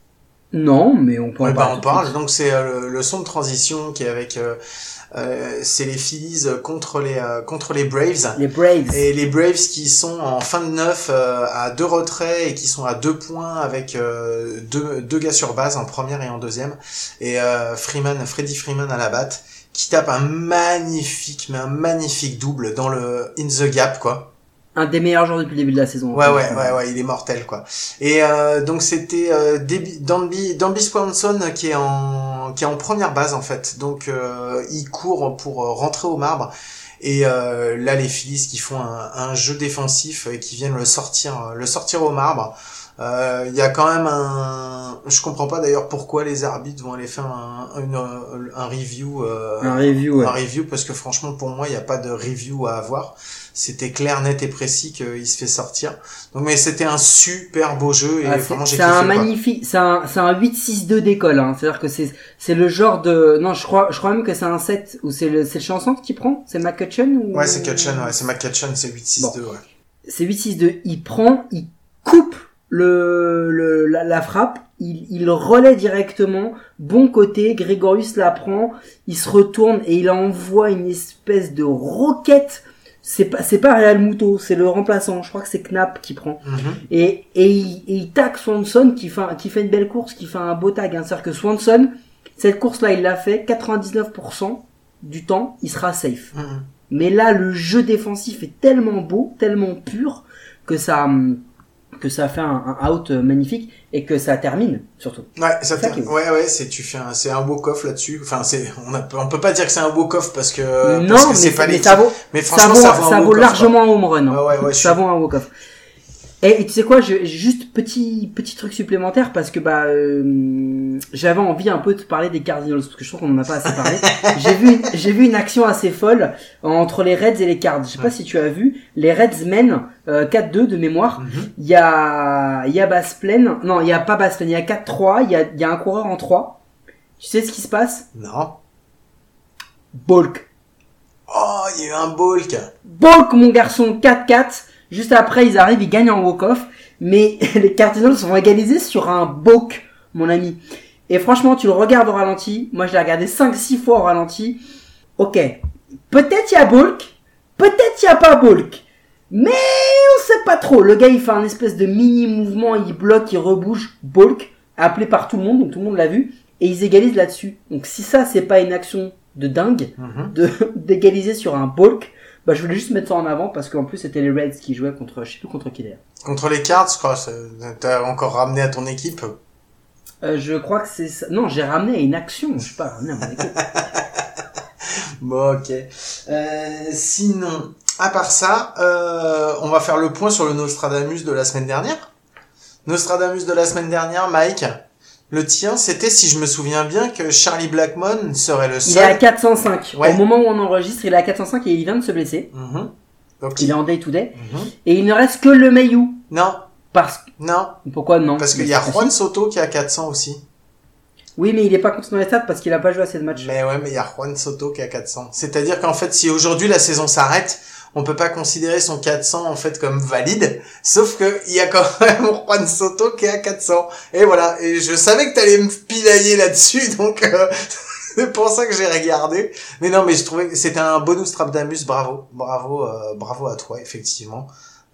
D: Non, mais on peut en
A: Ouais, bah
D: parler
A: on parle. Donc c'est euh, le, le son de transition qui est avec. Euh, c'est les Phillies contre les euh, contre les Braves.
D: Les Braves.
A: Et les Braves qui sont en fin de neuf euh, à deux retraits et qui sont à deux points avec euh, deux, deux gars sur base en première et en deuxième. Et euh, Freeman, Freddy Freeman à la batte qui tape un magnifique, mais un magnifique double dans le in the gap quoi.
D: Un des meilleurs joueurs depuis le début de la saison.
A: Ouais ouais ouais ouais, il est mortel quoi. Et euh, donc c'était euh, Danby Danby Swanson qui est en qui est en première base en fait. Donc euh, il court pour euh, rentrer au marbre. Et euh, là les Phillies qui font un, un jeu défensif et qui viennent le sortir le sortir au marbre. Euh, Il y a quand même un, je comprends pas d'ailleurs pourquoi les arbitres vont aller faire un, une- un review, euh,
D: Un review, ouais.
A: un review parce que franchement pour moi il n'y a pas de review à avoir. C'était clair, net et précis qu'il se fait sortir. Donc mais c'était un super beau jeu et
D: Ah,
A: vraiment j'ai
D: c'est un magnifique, c'est un, c'est un 8-6-2 d'école, hein. C'est-à-dire que c'est, c'est le genre de, non, je crois, je crois même que c'est un set où c'est le, c'est le chanson qui prend, c'est McCutcheon ou...
A: Ouais c'est Kutchen, ouais. C'est McCutcheon, c'est 8-6-2 ouais.
D: C'est 8-6-2, il prend, il coupe le, le la, la frappe, il, il relaie directement, bon côté, Grégorius la prend, il se retourne et il envoie une espèce de roquette. C'est pas, c'est pas Real Muto, c'est le remplaçant. Je crois que c'est Knapp qui prend.
A: Mhm.
D: Et, et, il, et il tag Swanson qui fait, qui fait une belle course, qui fait un beau tag. Hein. C'est-à-dire que Swanson, cette course-là, il l'a fait 99% du temps, il sera safe.
A: Mhm.
D: Mais là, le jeu défensif est tellement beau, tellement pur, que ça, que ça fait un, un out euh, magnifique et que ça termine, surtout.
A: Ouais, ça
D: ça est ouf.
A: ouais, ouais, c'est tu fais un, c'est un beau coffre là-dessus. Enfin, c'est, on a, on peut pas dire que c'est un beau coffre parce que,
D: non,
A: parce que
D: mais,
A: c'est pas
D: mais
A: l'équipe.
D: ça vaut,
A: Mais
D: ça
A: franchement,
D: vaut,
A: ça vaut,
D: ça vaut largement un home run. hein.
A: Ouais, ouais, ouais,
D: ça vaut un coffre. Et, et tu sais quoi, je, juste petit petit truc supplémentaire parce que bah euh, j'avais envie un peu de te parler des Cardinals parce que je trouve qu'on en a pas assez parlé. [laughs] j'ai vu j'ai vu une action assez folle entre les Reds et les Cards. Je sais pas si tu as vu, les Reds mènent euh, 4-2 de mémoire.
A: Mhm.
D: Il y a il y a basse pleine, non il y a pas basse pleine, il y a 4-3, il y a il y a un coureur en 3. Tu sais ce qui se passe?
A: Non.
D: Bulk.
A: Oh, il y a eu un bulk.
D: Bulk, mon garçon, 4-4. Juste après, ils arrivent, ils gagnent en walk-off. Mais [laughs] les Cardinals vont égaliser sur un bulk, mon ami. Et franchement, tu le regardes au ralenti. Moi, je l'ai regardé 5-6 fois au ralenti. Ok. Peut-être il y a bulk. Peut-être il y a pas bulk. Mais on sait pas trop. Le gars, il fait un espèce de mini mouvement. Il bloque, il rebouge. Bulk. Appelé par tout le monde. Donc tout le monde l'a vu. Et ils égalisent là-dessus. Donc si ça, c'est pas une action de dingue
A: Mhm.
D: de [laughs] d'égaliser sur un bulk, bah je voulais juste mettre ça en avant parce qu'en plus c'était les Reds qui jouaient contre, je sais plus contre qui d'ailleurs.
A: Contre les cards, je crois, t'as encore ramené à ton équipe.
D: Euh, je crois que c'est ça. Non, j'ai ramené à une action, je sais pas ramené à mon équipe. [laughs]
A: Bon, ok. Euh, sinon, à part ça, euh, on va faire le point sur le Nostradamus de la semaine dernière. Nostradamus de la semaine dernière, Mike? Le tien, c'était, si je me souviens bien, que Charlie Blackmon serait le
D: Il est à
A: seul.
D: 405.
A: Ouais.
D: Au moment où on enregistre, il est à 405 et il vient de se blesser.
A: Donc,
D: Il est en day to day.
A: Mhm.
D: Et il ne reste que le Mayu.
A: Non,
D: Parce
A: non,
D: pourquoi non?
A: Parce qu'il y a Juan. Soto qui a 400 aussi.
D: Oui, mais il est pas compté dans les stats parce qu'il a pas joué assez de matchs.
A: Mais ouais, mais il y a Juan Soto qui a 400. C'est-à-dire qu'en fait, si aujourd'hui la saison s'arrête, on peut pas considérer son 400 en fait comme valide, sauf que il y a quand [laughs] même Juan Soto qui est à 400. Et voilà, et je savais que t'allais me pilailler là-dessus, [laughs] donc euh, [laughs] c'est pour ça que j'ai regardé. Mais non, mais je trouvais que c'était un bonus Strapdamus, bravo, bravo, euh, bravo à toi, effectivement.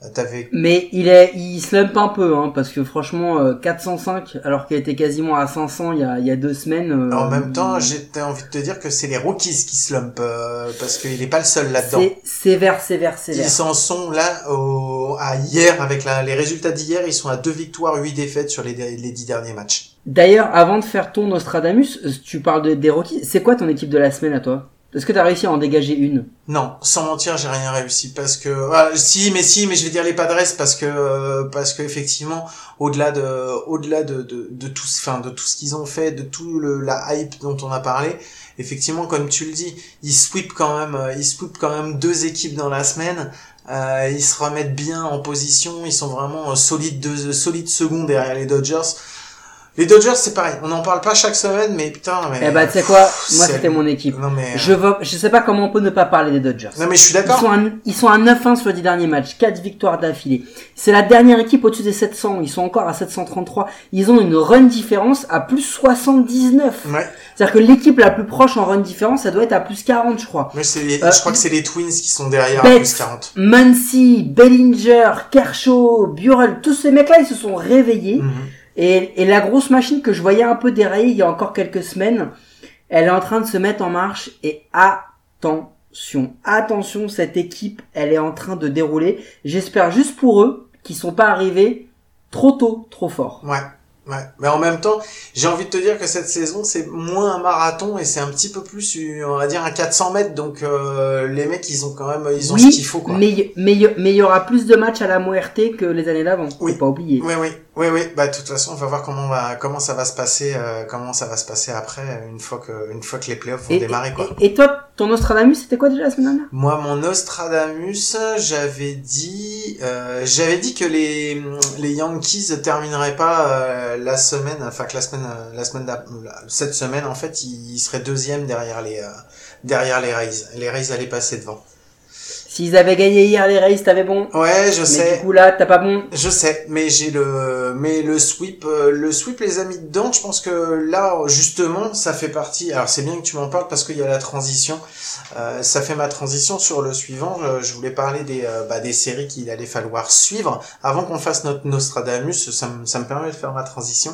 A: Euh,
D: Mais il est, il slump un peu, hein, parce que franchement, euh, 405, alors qu'il était quasiment à 500 il y a, il y a deux semaines. euh,
A: en même temps,
D: il-
A: j'ai envie de te dire que c'est les rookies qui slump euh, parce qu'il est pas le seul là-dedans.
D: c'est sévère, sévère, sévère.
A: Ils s'en sont là au, à hier avec la, les résultats d'hier, ils sont à deux victoires, huit défaites sur les, les dix derniers matchs.
D: D'ailleurs, avant de faire ton Nostradamus, euh, tu parles de, des Rockies. C'est quoi ton équipe de la semaine à toi? Est-ce que t'as réussi à en dégager une?
A: Non, sans mentir, j'ai rien réussi parce que ah, si, mais si, mais je vais dire les Padres parce que euh, parce que effectivement, au-delà de au-delà de de, de tout, enfin de tout ce qu'ils ont fait, de tout le, la hype dont on a parlé, effectivement, comme tu le dis, ils sweep quand même, euh, ils sweep quand même deux équipes dans la semaine. Euh, ils se remettent bien en position, ils sont vraiment euh, solides de solides secondes derrière les Dodgers. Les Dodgers, c'est pareil, on n'en parle pas chaque semaine, mais putain, mais
D: Eh bah, tu sais quoi
A: pff,
D: Moi, c'était mon équipe.
A: Non mais,
D: Je vois, je sais pas comment on peut ne pas parler des Dodgers.
A: non mais je suis
D: Ils
A: d'accord.
D: sont, à, ils sont à 9-1 sur les 10 derniers matchs, 4 victoires d'affilée. C'est la dernière équipe au-dessus des 700, ils sont encore à 733. Ils ont une run différence à plus 79.
A: Ouais.
D: C'est-à-dire que l'équipe la plus proche en run différence, ça doit être à plus 40, je crois.
A: Mais c'est, les-
D: Euh,
A: je crois que c'est les Twins qui sont derrière à plus 40.
D: Muncy, Bellinger, Kershaw, Burrell, tous ces mecs-là, ils se sont réveillés.
A: Mhm.
D: Et, la grosse machine que je voyais un peu dérailler il y a encore quelques semaines, elle est en train de se mettre en marche. Et attention, attention, cette équipe, elle est en train de dérouler. J'espère juste pour eux qu'ils sont pas arrivés trop tôt, trop fort.
A: Ouais. Ouais, mais en même temps, j'ai envie de te dire que cette saison c'est moins un marathon et c'est un petit peu plus, on va dire un 400 mètres. Donc euh, les mecs, ils ont quand même, ils ont ce qu'il faut quoi.
D: mais mais mais il y aura plus de matchs à la Muerte que les années d'avant.
A: Oui.
D: Faut pas oublier.
A: Oui, oui, oui, oui. Bah de toute façon, on va voir comment on va, comment ça va se passer, euh, comment ça va se passer après une fois que, une fois que les playoffs vont
D: Et,
A: démarrer quoi.
D: et- et toi, ton Nostradamus, c'était quoi déjà la semaine dernière?
A: Moi, mon Nostradamus, j'avais dit, euh, j'avais dit que les les Yankees termineraient pas euh, la semaine, enfin que la semaine, euh, la semaine la- cette semaine en fait, ils seraient deuxième derrière les euh, derrière les Rays. Les Rays allaient passer devant.
D: S'ils avaient gagné hier les Rays, t'avais bon.
A: Ouais, je
D: Mais
A: sais.
D: du coup là, t'as pas bon.
A: Je sais, mais j'ai le, mais le sweep, euh, le sweep les a mis dedans. Je pense que là, justement, ça fait partie. Alors c'est bien que tu m'en parles parce qu'il y a la transition. Euh, ça fait ma transition sur le suivant. Je, voulais parler des, euh, bah, des séries qu'il allait falloir suivre avant qu'on fasse notre Nostradamus. Ça, me- ça me permet de faire ma transition.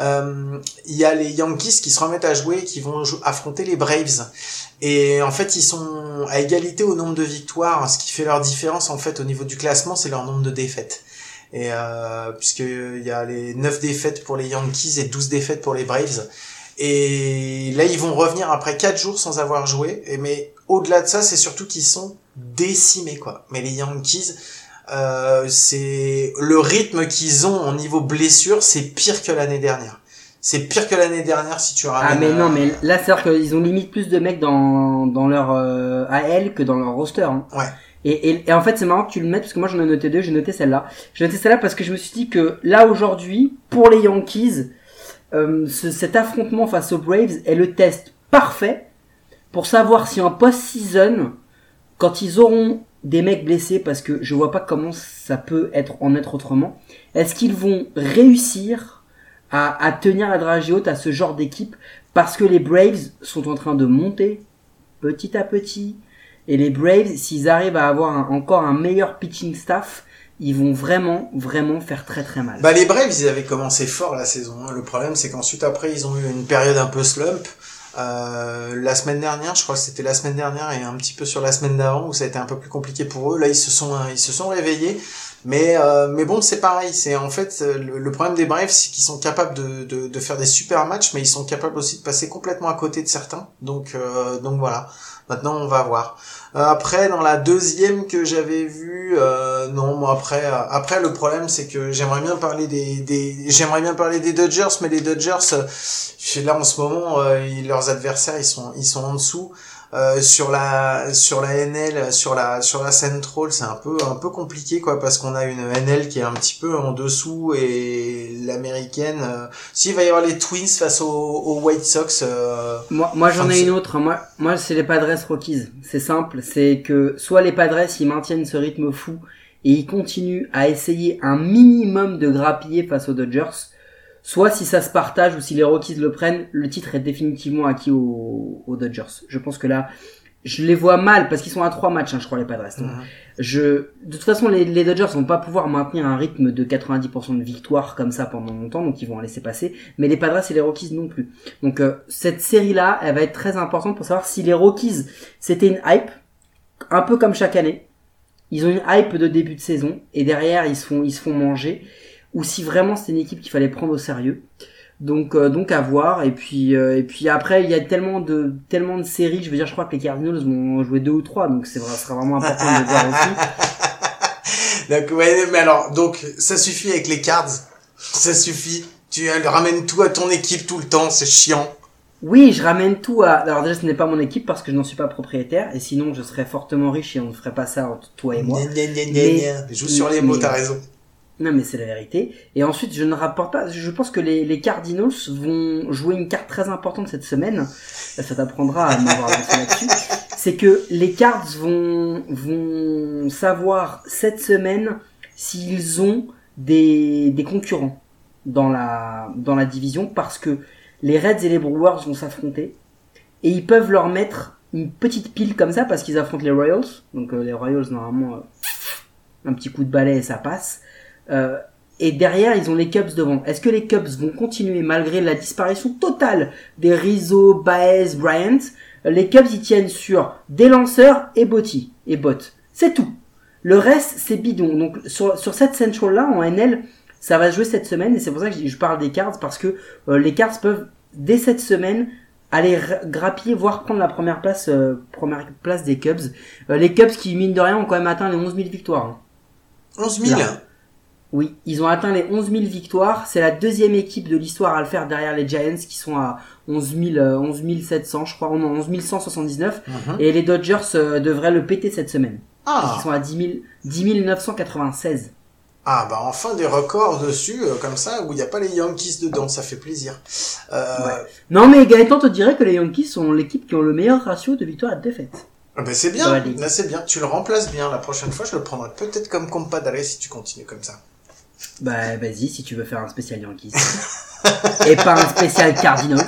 A: Euh, Il y a les Yankees qui se remettent à jouer, et qui vont affronter les Braves. Et en fait, ils sont à égalité au nombre de victoires. Ce qui fait leur différence, en fait, au niveau du classement, c'est leur nombre de défaites. Et euh, puisque il y a les 9 défaites pour les Yankees et 12 défaites pour les Braves. Et là, ils vont revenir après 4 jours sans avoir joué. Et mais au-delà de ça, c'est surtout qu'ils sont décimés, quoi. Mais les Yankees, euh, c'est le rythme qu'ils ont au niveau blessure, c'est pire que l'année dernière. C'est pire que l'année dernière si tu ramènes.
D: Ah mais
A: euh,
D: non, mais là c'est-à-dire qu'ils ont limite plus de mecs dans, dans leur euh, AL que dans leur roster. Hein.
A: Ouais.
D: Et, et, et en fait c'est marrant que tu le mettes parce que moi j'en ai noté deux, j'ai noté celle-là. J'ai noté celle-là parce que je me suis dit que là aujourd'hui, pour les Yankees, euh, ce- cet affrontement face aux Braves est le test parfait pour savoir si en post-season, quand ils auront des mecs blessés, parce que je vois pas comment ça peut être en être autrement, est-ce qu'ils vont réussir à, à tenir la dragée haute à ce genre d'équipe parce que les Braves sont en train de monter petit à petit et les Braves s'ils arrivent à avoir encore un meilleur pitching staff ils vont vraiment vraiment faire très très mal
A: Bah les Braves, ils avaient commencé fort la saison. hein. Le problème, c'est qu'ensuite après, ils ont eu une période un peu slump. Euh, la semaine dernière, je crois que c'était la semaine dernière et un petit peu sur la semaine d'avant où ça a été un peu plus compliqué pour eux. Là, ils se sont ils se sont réveillés. Mais euh, mais bon, c'est pareil. C'est en fait euh, le, problème des Braves, c'est qu'ils sont capables de, de de faire des super matchs, mais ils sont capables aussi de passer complètement à côté de certains. Donc euh, donc voilà. Maintenant, on va voir. Euh, après, dans la deuxième que j'avais vue, euh, non, moi après, euh, après le problème c'est que j'aimerais bien parler des, j'aimerais bien parler des Dodgers, mais les Dodgers, là en ce moment, leurs adversaires ils sont ils sont en dessous. Euh, sur la sur la NL, sur la sur la Central, c'est un peu un peu compliqué quoi parce qu'on a une NL qui est un petit peu en dessous et l'américaine. Euh, S'il va y avoir les Twins face aux, aux White Sox. Euh,
D: Moi, moi j'en ai une autre. Moi, moi c'est les Padres Rockies. C'est simple, c'est que soit les Padres ils maintiennent ce rythme fou et ils continuent à essayer un minimum de grappiller face aux Dodgers, soit si ça se partage ou si les Rockies le prennent, le titre est définitivement acquis aux, aux Dodgers. Je pense que là, je les vois mal parce qu'ils sont à trois matchs, hein, je crois les Padres. Donc. Je, de toute façon, les, les Dodgers vont pas pouvoir maintenir un rythme de 90% de victoire comme ça pendant longtemps, donc ils vont en laisser passer. Mais les Padres et les Rockies non plus. Donc euh, cette série-là, elle va être très importante pour savoir si les Rockies c'était une hype, un peu comme chaque année. Ils ont une hype de début de saison et derrière ils se font ils se font manger, ou si vraiment c'était une équipe qu'il fallait prendre au sérieux. Donc euh, donc à voir et puis euh, et puis après il y a tellement de tellement de séries je veux dire je crois que les Cardinals vont jouer deux ou trois donc c'est vrai ce sera vraiment important de le voir aussi [laughs]
A: Donc, ouais, mais alors, donc, ça suffit avec les cards. Ça suffit. Tu euh, ramènes tout à ton équipe tout le temps, c'est chiant.
D: Oui, je ramène tout à. Alors déjà, ce n'est pas mon équipe parce que je n'en suis pas propriétaire, et sinon je serais fortement riche et on ne ferait pas ça entre toi et moi.
A: Gna, gna, gna, gna,
D: Mais-.
A: Joue sur les mots,
D: mais-
A: t'as raison.
D: Non, mais c'est la vérité. Et ensuite, je ne rapporte pas. Je pense que les, Cardinals vont jouer une carte très importante cette semaine. Ça t'apprendra à m'avoir lancé [laughs] là-dessus. C'est que les Cards vont vont savoir cette semaine s'ils ont des des concurrents dans la dans la division parce que les Reds et les Brewers vont s'affronter et ils peuvent leur mettre une petite pile comme ça parce qu'ils affrontent les Royals. Donc euh, les Royals normalement euh, un petit coup de balai et ça passe. Euh, et derrière, ils ont les Cubs devant. Est-ce que les Cubs vont continuer malgré la disparition totale des Rizzo, Baez, Bryant? Les Cubs y tiennent sur des lanceurs et Botti et Bott. C'est tout. Le reste, c'est bidon. Donc sur, sur cette Central là en NL, ça va se jouer cette semaine et c'est pour ça que je je parle des Cards parce que euh, les Cards peuvent dès cette semaine aller grappiller, voire prendre la première place, euh, première place des Cubs. Euh, les Cubs qui mine de rien ont quand même atteint les 11 000 victoires. hein.
A: 11 000.
D: Là. Oui, ils ont atteint les 11 000 victoires. C'est la deuxième équipe de l'histoire à le faire derrière les Giants qui sont à 11 000, euh, 11 700, je crois, non, 11 179.
A: Mhm.
D: Et les Dodgers euh, devraient le péter cette semaine.
A: Ah.
D: Ils sont à 10 000, 10 996.
A: Ah, bah enfin des records dessus, euh, comme ça, où il n'y a pas les Yankees dedans, ça fait plaisir. Euh,
D: Ouais. Non, mais Gaëtan te dirait que les Yankees sont l'équipe qui ont le meilleur ratio de victoire et de défaite.
A: ah bah c'est bien, là c'est bien. Tu le remplaces bien, la prochaine fois je le prendrai peut-être comme compadre si tu continues comme ça.
D: Bah, vas-y, si tu veux faire un spécial Yankees. et pas un spécial Cardinals.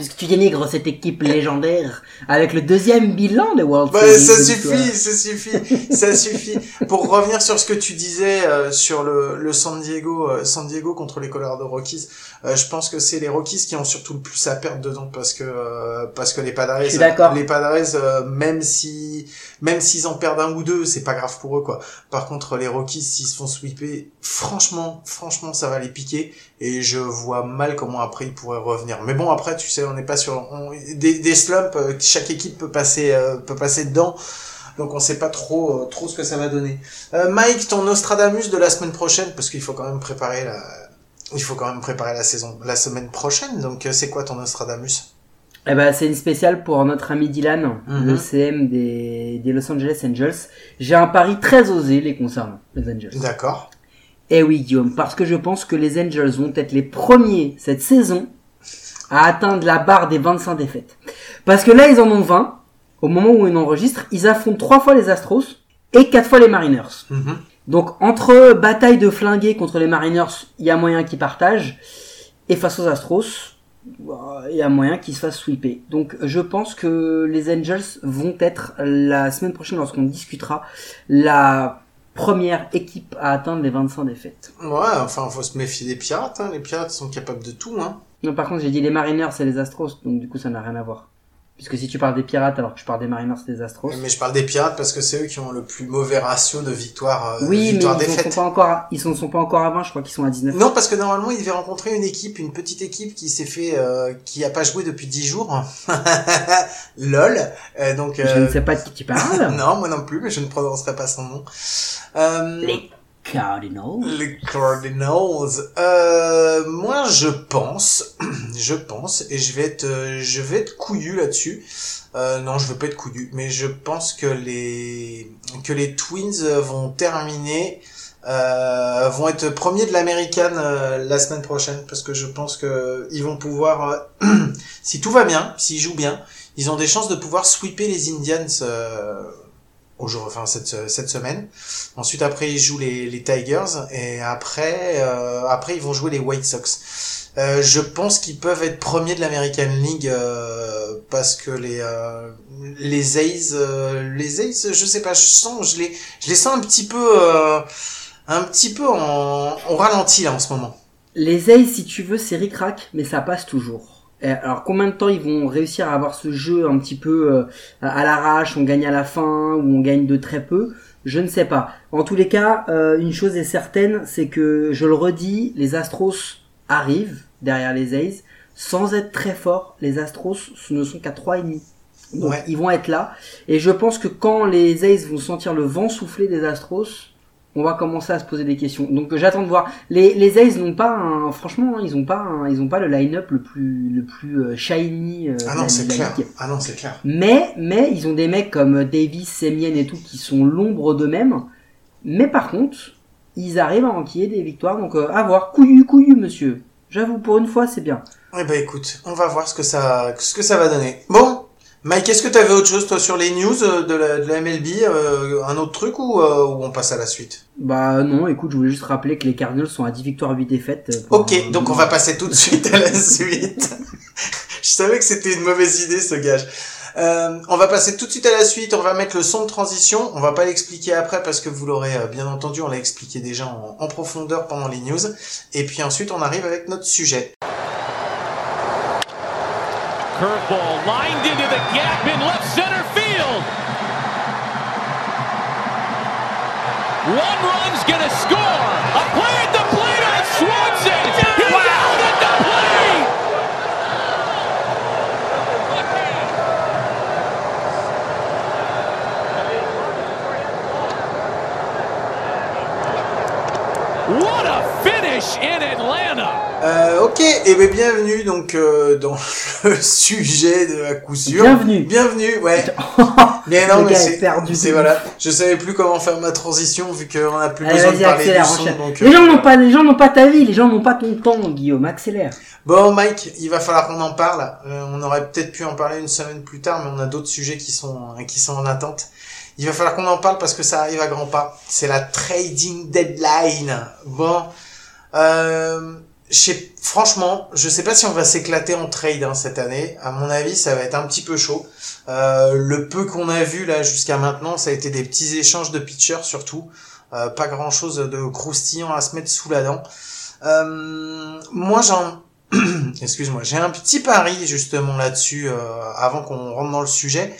D: Puisque tu dénigres cette équipe légendaire avec le deuxième bilan de World
A: Bah,
D: Series
A: ça suffit, ça suffit, ça [laughs] suffit. Pour revenir sur ce que tu disais euh, sur le, le San Diego, euh, San Diego contre les Colorado Rockies, euh, je pense que c'est les Rockies qui ont surtout le plus à perdre dedans parce que parce que les Padres, les Padres, même si même s'ils en perdent un ou deux, c'est pas grave pour eux quoi. Par contre, les Rockies s'ils se font sweeper, franchement, franchement, ça va les piquer et je vois mal comment après ils pourraient revenir. Mais bon, après, tu sais, on n'est pas sur on- des, des slumps, euh, chaque équipe peut passer euh, peut passer dedans. Donc on sait pas trop euh, trop ce que ça va donner. Mike, ton Nostradamus de la semaine prochaine, parce qu'il faut quand même préparer la, il faut quand même préparer la saison, la semaine prochaine. Donc c'est quoi ton Nostradamus?
D: Eh ben, c'est une spéciale pour notre ami Dylan,
A: Mhm.
D: le CM des, des Los Angeles Angels. J'ai un pari très osé les concernant, les Angels.
A: D'accord.
D: Eh oui, Guillaume, parce que je pense que les Angels vont être les premiers cette saison à atteindre la barre des 25 défaites. Parce que là, ils en ont 20. Au moment où ils enregistrent, ils affrontent trois fois les Astros et quatre fois les Mariners.
A: Mhm.
D: Donc, entre bataille de flingués contre les Mariners, il y a moyen qu'ils partagent. Et face aux Astros, il y a moyen qu'ils se fassent sweeper. Donc, je pense que les Angels vont être la semaine prochaine, lorsqu'on discutera, la première équipe à atteindre les 25 défaites.
A: Ouais, enfin faut se méfier des pirates. Hein. Les pirates sont capables de tout. Hein.
D: Non, par contre, j'ai dit les Mariners et les Astros, donc du coup, ça n'a rien à voir. Puisque si tu parles des Pirates alors que je parle des Mariners et des Astros.
A: Mais je parle des pirates parce que c'est eux qui ont le plus mauvais ratio de victoire, euh,
D: oui, mais ils sont
A: défaite.
D: pas encore, à- ils ne sont pas encore à 20, je crois qu'ils sont à 19.
A: Non, parce que normalement, il devait rencontrer une équipe, une petite équipe qui s'est fait, euh, qui a pas joué depuis 10 jours. [laughs] Lol. Euh, donc,
D: Je ne sais pas de qui tu parles. [laughs]
A: non, moi non plus, mais je ne prononcerai pas son nom. Euh,
D: Les Cardinals.
A: les Cardinals. Euh, moi, je pense, [clears throat] je pense, et je vais être, je vais être couillu là-dessus. Euh, non, je veux pas être couillu, mais je pense que les que les Twins vont terminer, euh, vont être premiers de l'américaine euh, la semaine prochaine, parce que je pense que ils vont pouvoir, euh, [clears throat] si tout va bien, s'ils jouent bien, ils ont des chances de pouvoir sweeper les Indians. Aujourd'hui, enfin cette cette semaine. Ensuite après ils jouent les, les Tigers et après euh, après ils vont jouer les White Sox. Euh, je pense qu'ils peuvent être premiers de l'American League euh, parce que les euh, les A's euh, les A's je sais pas je sens je les je les sens un petit peu euh, un petit peu en, en ralenti là en ce moment.
D: Les A's, si tu veux, c'est ric-rac, mais ça passe toujours. Et alors combien de temps ils vont réussir à avoir ce jeu un petit peu euh, à l'arrache, on gagne à la fin ou on gagne de très peu? Je ne sais pas. En tous les cas, euh, une chose est certaine, c'est que je le redis, les Astros arrivent derrière les A's sans être très forts. Les Astros ce ne sont qu'à trois et demi. Donc
A: Ouais.
D: ils vont être là. Et je pense que quand les A's vont sentir le vent souffler des Astros, on va commencer à se poser des questions. Donc euh, j'attends de voir. Les, les A's n'ont pas un, franchement, hein, ils ont pas un- ils ont pas le line-up le plus le plus euh, shiny euh,
A: Ah non c'est clair. Ah non c'est clair.
D: Mais mais ils ont des mecs comme Davis, Semien et tout qui sont l'ombre d'eux-mêmes. Mais par contre, ils arrivent à enquiller des victoires. Donc euh, à voir. Couillu couillu monsieur. J'avoue pour une fois c'est bien.
A: Eh ben écoute, on va voir ce que ça, ce que ça va donner. Bon, Mike, est-ce que tu avais autre chose toi sur les news euh, de la, de la MLB, euh, un autre truc ou, euh, ou on passe à la suite?
D: Bah non, écoute, je voulais juste rappeler que les Cardinals sont à 10 victoires 8 défaites. euh,
A: Ok,
D: un-
A: donc on va passer tout de suite à la suite. [laughs] Je savais que c'était une mauvaise idée ce gage. Euh, on va passer tout de suite à la suite, on va mettre le son de transition, on va pas l'expliquer après parce que vous l'aurez euh, bien entendu, on l'a expliqué déjà en, en profondeur pendant les news. Et puis ensuite on arrive avec notre sujet.
B: Curveball lined into the gap in left center field. One run's gonna score. A play at the plate on Swanson.
A: Euh, ok, et bien bienvenue donc euh, dans [laughs] le sujet de à coup sûr.
D: Bienvenue.
A: Bienvenue, ouais. [laughs] Mais non, mais c'est,
D: perdu
A: c'est voilà. Je savais plus comment faire ma transition vu qu'on a plus
D: Allez,
A: besoin de parler du son. Donc,
D: Les
A: euh,
D: gens n'ont pas, les gens n'ont pas ta vie, les gens n'ont pas ton temps, Guillaume. Accélère.
A: Bon, Mike, il va falloir qu'on en parle. Euh, on aurait peut-être pu en parler une semaine plus tard, mais on a d'autres sujets qui sont euh, qui sont en attente. Il va falloir qu'on en parle parce que ça arrive à grands pas. C'est la trading deadline. Bon, euh, franchement, je sais pas si on va s'éclater en trade hein, cette année. À mon avis, ça va être un petit peu chaud. Euh, le peu qu'on a vu là jusqu'à maintenant, ça a été des petits échanges de pitchers surtout. Euh, pas grand chose de croustillant à se mettre sous la dent. Euh, moi, j'en, [clears throat] excuse-moi, j'ai un petit pari justement là-dessus avant qu'on rentre dans le sujet.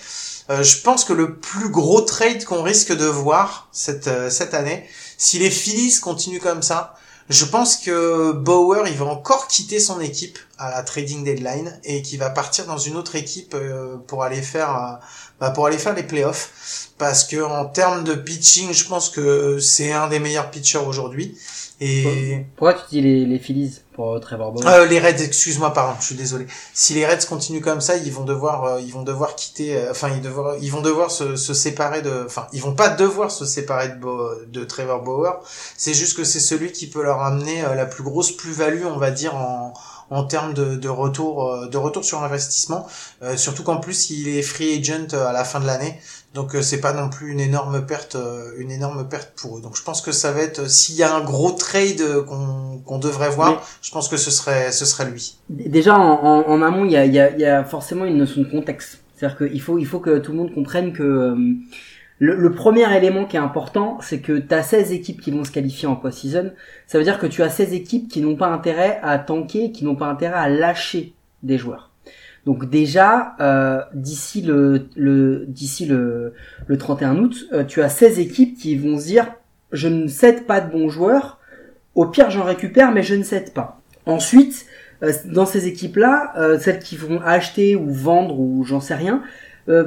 A: Je pense que le plus gros trade qu'on risque de voir cette cette année, si les Phillies continuent comme ça, je pense que Bauer il va encore quitter son équipe à la trading deadline et qu'il va partir dans une autre équipe euh, pour aller faire euh, bah, pour aller faire les playoffs. Parce que en termes de pitching, je pense que c'est un des meilleurs pitchers aujourd'hui. Et
D: Pourquoi tu dis les, les Phillies euh,
A: les Reds, excuse-moi, pardon, je suis désolé. Si les Reds continuent comme ça, ils vont devoir, euh, ils vont devoir quitter, euh, enfin, ils, ils vont devoir se, se séparer de, enfin, ils vont pas devoir se séparer de, de Trevor Bauer. C'est juste que c'est celui qui peut leur amener euh, la plus grosse plus-value, on va dire, en, en termes de, de retour, euh, de retour sur investissement. Surtout qu'en plus, il est free agent à la fin de l'année. Donc euh, c'est pas non plus une énorme perte, euh, une énorme perte pour eux. Donc je pense que ça va être, s'il y a un gros trade qu'on devrait voir,
D: Mais-
A: je pense que ce serait, ce serait lui.
D: Déjà en, en, en amont, il y a, y, a, y a forcément une notion de contexte. C'est-à-dire qu'il faut, il faut que tout le monde comprenne que euh, le, le premier élément qui est important, c'est que tu as 16 équipes qui vont se qualifier en post-season. Ça veut dire que tu as 16 équipes qui n'ont pas intérêt à tanker, qui n'ont pas intérêt à lâcher des joueurs. Donc déjà, euh, d'ici le, le d'ici le, le 31 août, euh, tu as 16 équipes qui vont se dire je ne cède pas de bons joueurs. Au pire, j'en récupère, mais je ne cède pas. Ensuite, euh, dans ces équipes-là, euh, celles qui vont acheter ou vendre ou j'en sais rien, euh,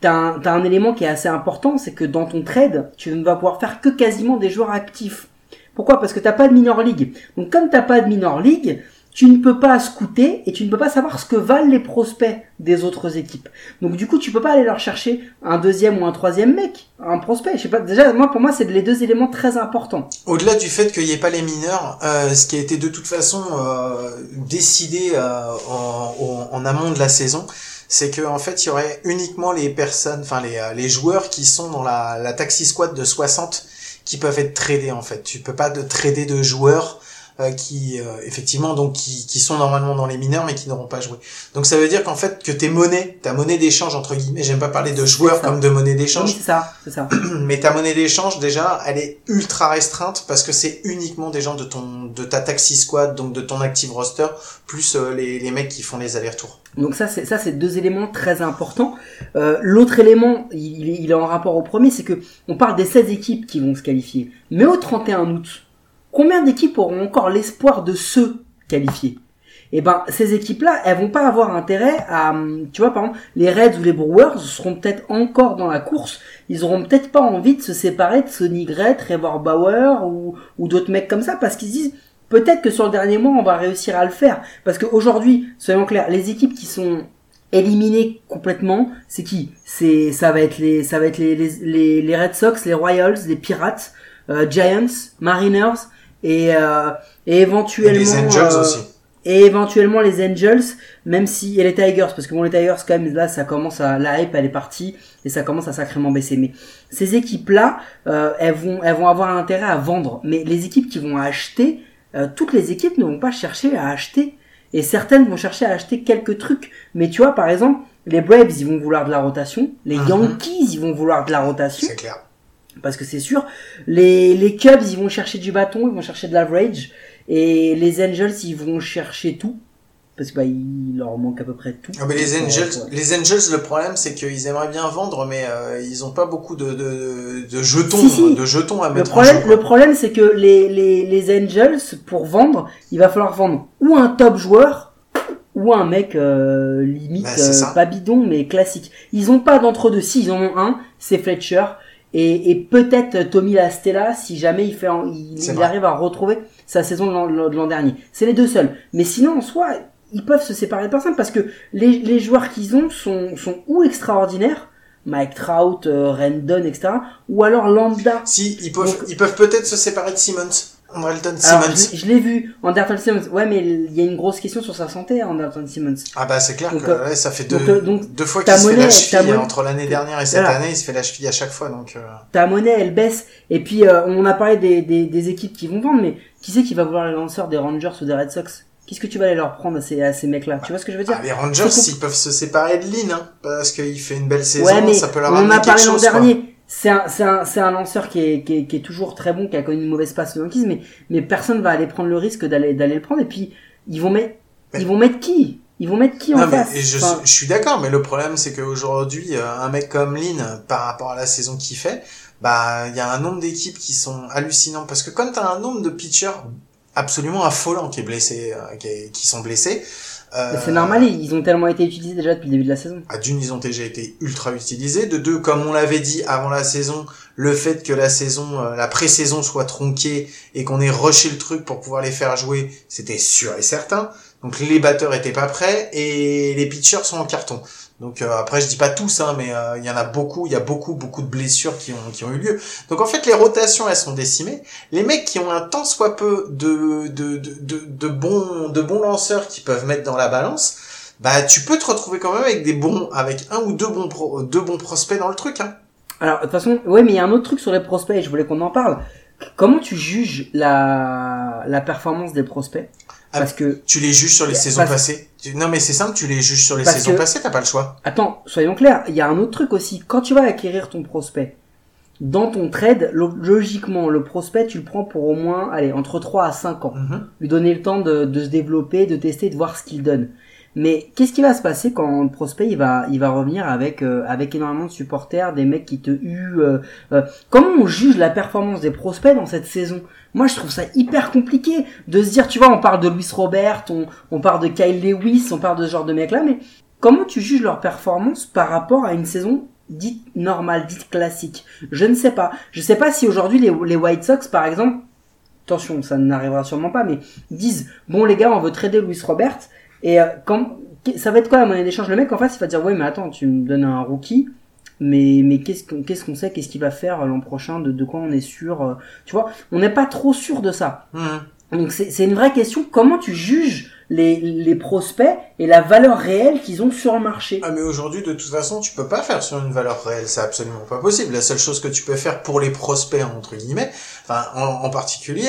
D: t'as un, t'as un élément qui est assez important, c'est que dans ton trade, tu ne vas pouvoir faire que quasiment des joueurs actifs. Pourquoi? Parce que t'as pas de minor league. Donc comme t'as pas de minor league, tu ne peux pas scouter et tu ne peux pas savoir ce que valent les prospects des autres équipes. Donc du coup, tu peux pas aller leur chercher un deuxième ou un troisième mec, un prospect. Je sais pas. Déjà, moi pour moi, c'est les deux éléments très importants.
A: Au-delà du fait qu'il n'y ait pas les mineurs, euh, ce qui a été de toute façon euh, décidé euh, en, en- amont de la saison, c'est que en fait, il y aurait uniquement les personnes, enfin les, euh, les joueurs qui sont dans la, la taxi squad de 60 qui peuvent être tradés en fait. Tu peux pas de trader de joueurs euh, qui euh, effectivement donc qui, qui sont normalement dans les mineurs mais qui n'auront pas joué. Donc ça veut dire qu'en fait que tes monnaies, ta monnaie d'échange entre guillemets, j'aime pas parler de joueurs comme de monnaie
D: Oui,
A: d'échange,
D: c'est ça, c'est ça. [clears throat]
A: mais ta monnaie d'échange déjà, elle est ultra restreinte parce que c'est uniquement des gens de ton de ta taxi squad donc de ton active roster plus euh, les, les mecs qui font les allers-retours.
D: Donc ça, c'est ça, c'est deux éléments très importants. L'autre élément, il, est- il est en rapport au premier, c'est que on parle des 16 équipes qui vont se qualifier. Mais au 31 août, combien d'équipes auront encore l'espoir de se qualifier? Eh ben, ces équipes-là, elles vont pas avoir intérêt à, hum, tu vois, par exemple, les Reds ou les Brewers seront peut-être encore dans la course. Ils auront peut-être pas envie de se séparer de Sonny Gray, Trevor Bauer ou, d'autres mecs comme ça parce qu'ils se disent peut-être que sur le dernier mois on va réussir à le faire. Parce qu'aujourd'hui soyons clairs les équipes qui sont éliminées complètement c'est qui? C'est ça va être les ça va être les, les, les, les Red Sox les Royals les Pirates euh, Giants Mariners et euh, et
A: Et
D: éventuellement
A: les Angels
D: euh,
A: aussi.
D: et éventuellement les Angels, même si et les Tigers, parce que bon les Tigers quand même là ça commence à la hype elle est partie et ça commence à sacrément baisser. Mais ces équipes là, elles vont elles vont avoir un intérêt à vendre. Mais les équipes qui vont acheter, euh, toutes les équipes ne vont pas chercher à acheter et certaines vont chercher à acheter quelques trucs. Mais tu vois par exemple les Braves ils vont vouloir de la rotation, les
A: Mhm.
D: Yankees ils vont vouloir de la rotation
A: C'est clair.
D: Parce que c'est sûr. Les, les Cubs, ils vont chercher du bâton, ils vont chercher de l'average. Et les Angels, ils vont chercher tout. Parce que bah, il leur manque à peu près tout.
A: Ah, mais les
D: Donc,
A: Angels,
D: ouais.
A: les Angels, le problème c'est qu'ils aimeraient bien vendre, mais euh, ils ont pas beaucoup de, de, de jetons,
D: Si, si.
A: de jetons à
D: Le
A: mettre
D: problème,
A: en jeu.
D: le problème, c'est que les, les, les Angels, pour vendre, il va falloir vendre ou un top joueur, ou un mec euh, limite
A: Bah,
D: euh, pas bidon mais classique. Ils ont pas d'entre deux. Si ils en ont un, c'est Fletcher et, et peut-être Tommy Lastella si jamais il fait, en- il,
A: C'est
D: il
A: vrai.
D: arrive à retrouver sa saison de l'an- de l'an dernier. C'est les deux seuls. Mais sinon en soi, ils peuvent se séparer de personne parce que les, les joueurs qu'ils ont sont, sont ou extraordinaires, Mike Trout, euh, Rendon, etc. Ou alors lambda.
A: Si, ils peuvent,
D: Donc-
A: ils peuvent peut-être se séparer de Simmons.
D: Alors,
A: Simmons.
D: je, je l'ai vu, Anderson Simmons. Ouais, mais il y a une grosse question sur sa santé, Anderson Simmons.
A: Ah bah c'est clair
D: Donc,
A: que
D: euh,
A: ouais, ça fait deux,
D: donc, euh, donc,
A: deux fois qu'il se fait la
D: monnaie-
A: cheville
D: monnaie-
A: entre l'année dernière et cette
D: Voilà.
A: année, il se fait la cheville à chaque fois donc. euh,
D: Ta monnaie, elle baisse. Et puis, euh, on a parlé des, des, des équipes qui vont vendre, mais qui c'est qui va vouloir les lanceurs des Rangers ou des Red Sox? Qu'est-ce que tu vas aller leur prendre à ces, à ces mecs-là? Tu vois ce que je veux dire?
A: Ah, les Rangers, ils peuvent se séparer de Lynn, hein, parce qu'il fait une belle saison,
D: Ouais, mais
A: ça peut leur
D: on en a parlé l'an dernier. C'est un, c'est un, c'est un lanceur qui est, qui, est, qui est toujours très bon, qui a connu une mauvaise passe aux Yankees, mais, mais personne va aller prendre le risque d'aller, d'aller le prendre. Et puis, ils vont mettre,
A: Mais-
D: ils vont mettre qui? Ils vont mettre qui en
A: Non, mais
D: face?
A: je,
D: Enfin,
A: je suis d'accord, mais le problème c'est qu'aujourd'hui, euh, un mec comme Lynn, par rapport à la saison qu'il fait, bah il y a un nombre d'équipes qui sont hallucinants parce que quand t'as un nombre de pitchers absolument affolant qui est blessé, euh, qui, est- qui sont blessés. Euh,
D: c'est normal, ils ont tellement été utilisés déjà depuis le début de la saison.
A: à d'une, ils ont déjà été ultra utilisés. De deux, comme on l'avait dit avant la saison, le fait que la saison, euh, la pré-saison soit tronquée et qu'on ait rushé le truc pour pouvoir les faire jouer, c'était sûr et certain. Donc les batteurs étaient pas prêts et les pitchers sont en carton. Donc euh, après, je dis pas tous, hein, mais euh, il y en a beaucoup, il y a beaucoup, beaucoup de blessures qui ont qui ont eu lieu. Donc en fait, les rotations elles sont décimées. Les mecs qui ont un tant soit peu de de de de, bons de bons lanceurs qui peuvent mettre dans la balance bah tu peux te retrouver quand même avec des bons avec un ou deux bons deux bons prospects dans le truc hein.
D: Alors, de toute façon, ouais, mais il y a un autre truc sur les prospects, je voulais qu'on en parle. Comment tu juges la, la performance des prospects? Parce que,
A: Tu les juges sur les
D: Parce-
A: saisons passées. Non mais c'est simple, tu les juges sur les
D: Parce
A: saisons
D: que-
A: passées, t'as pas le choix.
D: attends, soyons clairs, il y a un autre truc aussi. Quand tu vas acquérir ton prospect, dans ton trade, lo- logiquement, le prospect, tu le prends pour au moins, allez, entre 3 à 5 ans.
A: Mhm.
D: lui donner le temps de, de se développer, de tester, de voir ce qu'il donne. Mais qu'est-ce qui va se passer quand le prospect il va il va revenir avec euh, avec énormément de supporters, des mecs qui te huent euh, euh, Comment on juge la performance des prospects dans cette saison? Moi je trouve ça hyper compliqué de se dire tu vois on parle de Luis Robert, on parle de Kyle Lewis, on parle de ce genre de mecs là, mais comment tu juges leur performance par rapport à une saison dite normale, dite classique? Je ne sais pas. Je sais pas si aujourd'hui les les White Sox par exemple attention, ça n'arrivera sûrement pas, mais disent bon les gars, on veut trader Luis Robert et euh, quand ça va être quoi la monnaie d'échange? Le mec en face, il va dire ouais mais attends, tu me donnes un rookie, mais mais qu'est-ce qu'on qu'est-ce qu'on sait, qu'est-ce qu'il va faire l'an prochain, de, de quoi on est sûr, euh, tu vois On n'est pas trop sûr de ça.
A: Mhm.
D: Donc c'est c'est une vraie question. Comment tu juges les, les prospects et la valeur réelle qu'ils ont sur le marché?
A: Ah mais aujourd'hui de toute façon tu peux pas faire sur une valeur réelle, c'est absolument pas possible. La seule chose que tu peux faire pour les prospects entre guillemets, enfin en, en particulier,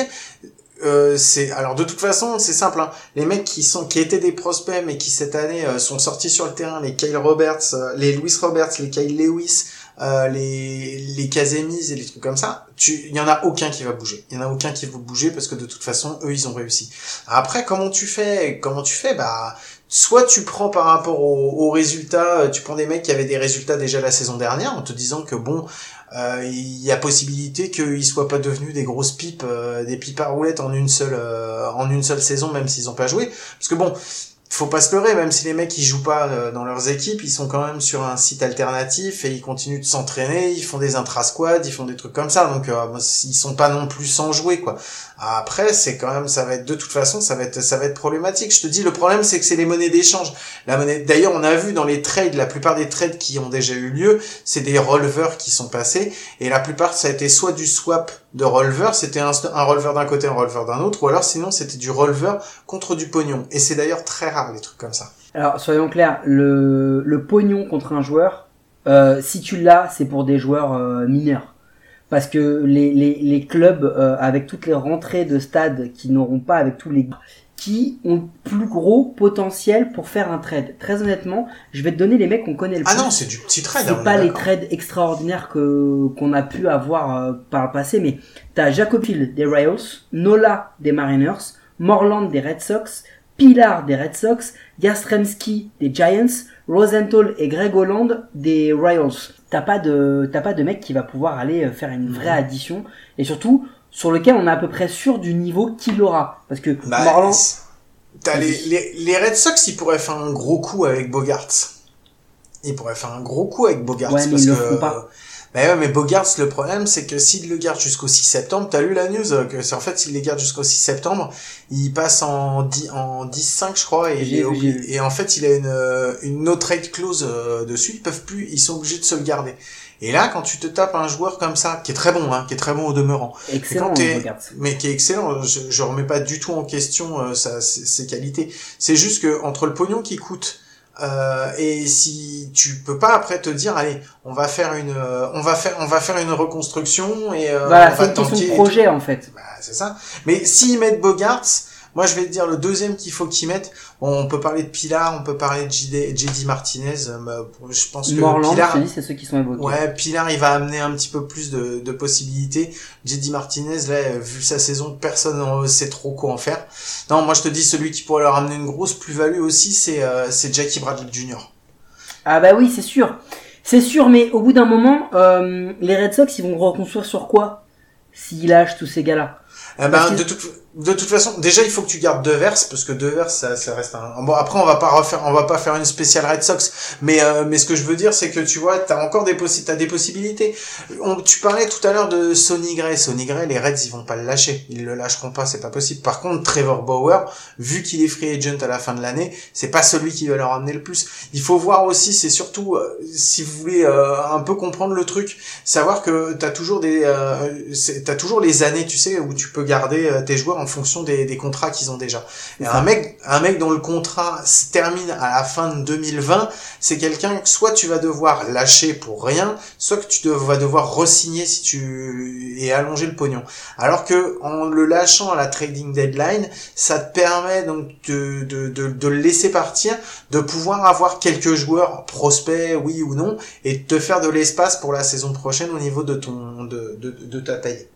A: euh, c'est alors de toute façon c'est simple. Hein. Les mecs qui sont qui étaient des prospects mais qui cette année euh, sont sortis sur le terrain, les Kyle Roberts, euh, les Louis Roberts, les Kyle Lewis, euh, les les Casemis et les trucs comme ça, tu il y en a aucun qui va bouger. Il y en a aucun qui va bouger parce que de toute façon eux ils ont réussi. Après comment tu fais Comment tu fais? Bah soit tu prends par rapport aux, résultats, tu prends des mecs qui avaient des résultats déjà la saison dernière en te disant que bon, euh, il y a possibilité qu'ils soient pas devenus des grosses pipes, des pipes à roulettes en une seule en une seule saison, même s'ils ont pas joué. Parce que bon, faut pas se leurrer, même si les mecs ils jouent pas euh, dans leurs équipes, ils sont quand même sur un site alternatif et ils continuent de s'entraîner, ils font des intra-squads, ils font des trucs comme ça, donc euh, ils sont pas non plus sans jouer quoi. Après c'est quand même ça va être de toute façon ça va être ça va être problématique. Je te dis le problème c'est que c'est les monnaies d'échange. La monnaie d'ailleurs on a vu dans les trades la plupart des trades qui ont déjà eu lieu c'est des releveurs qui sont passés et la plupart ça a été soit du swap de releveur, c'était un, un releveur d'un côté, un releveur d'un autre, ou alors sinon c'était du releveur contre du pognon. Et c'est d'ailleurs très rare les trucs comme ça.
D: Alors soyons clairs, le, le pognon contre un joueur, euh, si tu l'as, c'est pour des joueurs euh, mineurs. Parce que les, les, les clubs, euh, avec toutes les rentrées de stade qui n'auront pas avec tous les qui ont plus gros potentiel pour faire un trade. Très honnêtement, je vais te donner les mecs qu'on connaît le
A: ah
D: plus.
A: Ah non, c'est du petit trade.
D: C'est pas les trades extraordinaires que qu'on a pu avoir par le passé, mais t'as Jacob Hill des Royals, Nola des Mariners, Morland des Red Sox, Pilar des Red Sox, Jastremski des Giants, Rosenthal et Greg Holland des Royals. T'as pas de t'as pas de mec qui va pouvoir aller euh, faire une vraie addition et surtout sur lequel on est à peu près sûr du niveau qu'il aura. Parce que
A: bah. T'as les, les, les, Red Sox, ils pourraient faire un gros coup avec Bogarts. Ils pourraient faire un gros coup avec Bogarts.
D: Ouais, mais
A: parce
D: ils le
A: que...
D: pas.
A: Bah ouais, mais Bogarts, le problème, c'est que s'il le garde jusqu'au 6 septembre, t'as lu la news, euh, que c'est en fait, s'il les garde jusqu'au 6 septembre, il passe en 10, en 10-5, je crois, et,
D: j'ai vu.
A: et en fait, il a une, euh, une no trade clause euh, dessus, ils peuvent plus, ils sont obligés de se le garder. Et là, quand tu te tapes un joueur comme ça, qui est très bon, hein, qui est très bon au demeurant,
D: Excellent,
A: quand mais qui est excellent, je, je remets pas du tout en question euh, sa, ses, ses qualités. C'est juste que entre le pognon qui coûte euh, et si tu peux pas après te dire allez, on va faire une, euh, on va faire, on va faire une reconstruction et euh,
D: Voilà,
A: on va tanker
D: projet en fait.
A: Bah, c'est ça. Mais s'ils mettent Bogarts, moi je vais te dire le deuxième qu'il faut qu'ils mettent. On peut parler de Pilar, on peut parler de JD, Martinez. euh, bah, je pense que
D: Morland,
A: Pilar,
D: c'est ceux qui sont évoqués.
A: Ouais, Pilar, il va amener un petit peu plus de, de possibilités. JD Martinez, là, euh, vu sa saison, personne ne sait trop quoi en faire. Non, moi je te dis, celui qui pourrait leur amener une grosse plus-value aussi, c'est euh, c'est Jackie Bradley Jr.
D: Ah bah oui, c'est sûr. C'est sûr, mais au bout d'un moment, euh, les Red Sox, ils vont reconstruire sur quoi S'ils lâchent tous ces gars-là?
A: Eh ben, de, toute, de toute façon, déjà il faut que tu gardes Devers parce que Devers ça, ça reste un. Bon après on va pas refaire, on va pas faire une spéciale Red Sox, mais euh, mais ce que je veux dire c'est que tu vois, t'as encore des t'as des possibilités. Tu parlais tout à l'heure de Sonny Gray, Sonny Gray, les Reds ils vont pas le lâcher, ils le lâcheront pas, c'est pas possible. Par contre Trevor Bauer, vu qu'il est free agent à la fin de l'année, c'est pas celui qui va leur amener le plus. Il faut voir aussi, c'est surtout euh, si vous voulez euh, un peu comprendre le truc, savoir que t'as toujours des, t'as toujours les années, tu sais, où tu peux garder tes joueurs fonction des, des contrats qu'ils ont déjà. Et un mec, un mec dont le contrat se termine à la fin de 2020, c'est quelqu'un que soit tu vas devoir lâcher pour rien, soit que tu vas devoir resigner si tu et allonger le pognon. Alors que en le lâchant à la trading deadline, ça te permet donc de, de, de, de le laisser partir, de pouvoir avoir quelques joueurs prospects, oui ou non, et de te faire de l'espace pour la saison prochaine au niveau de ton de, de, de ta taille.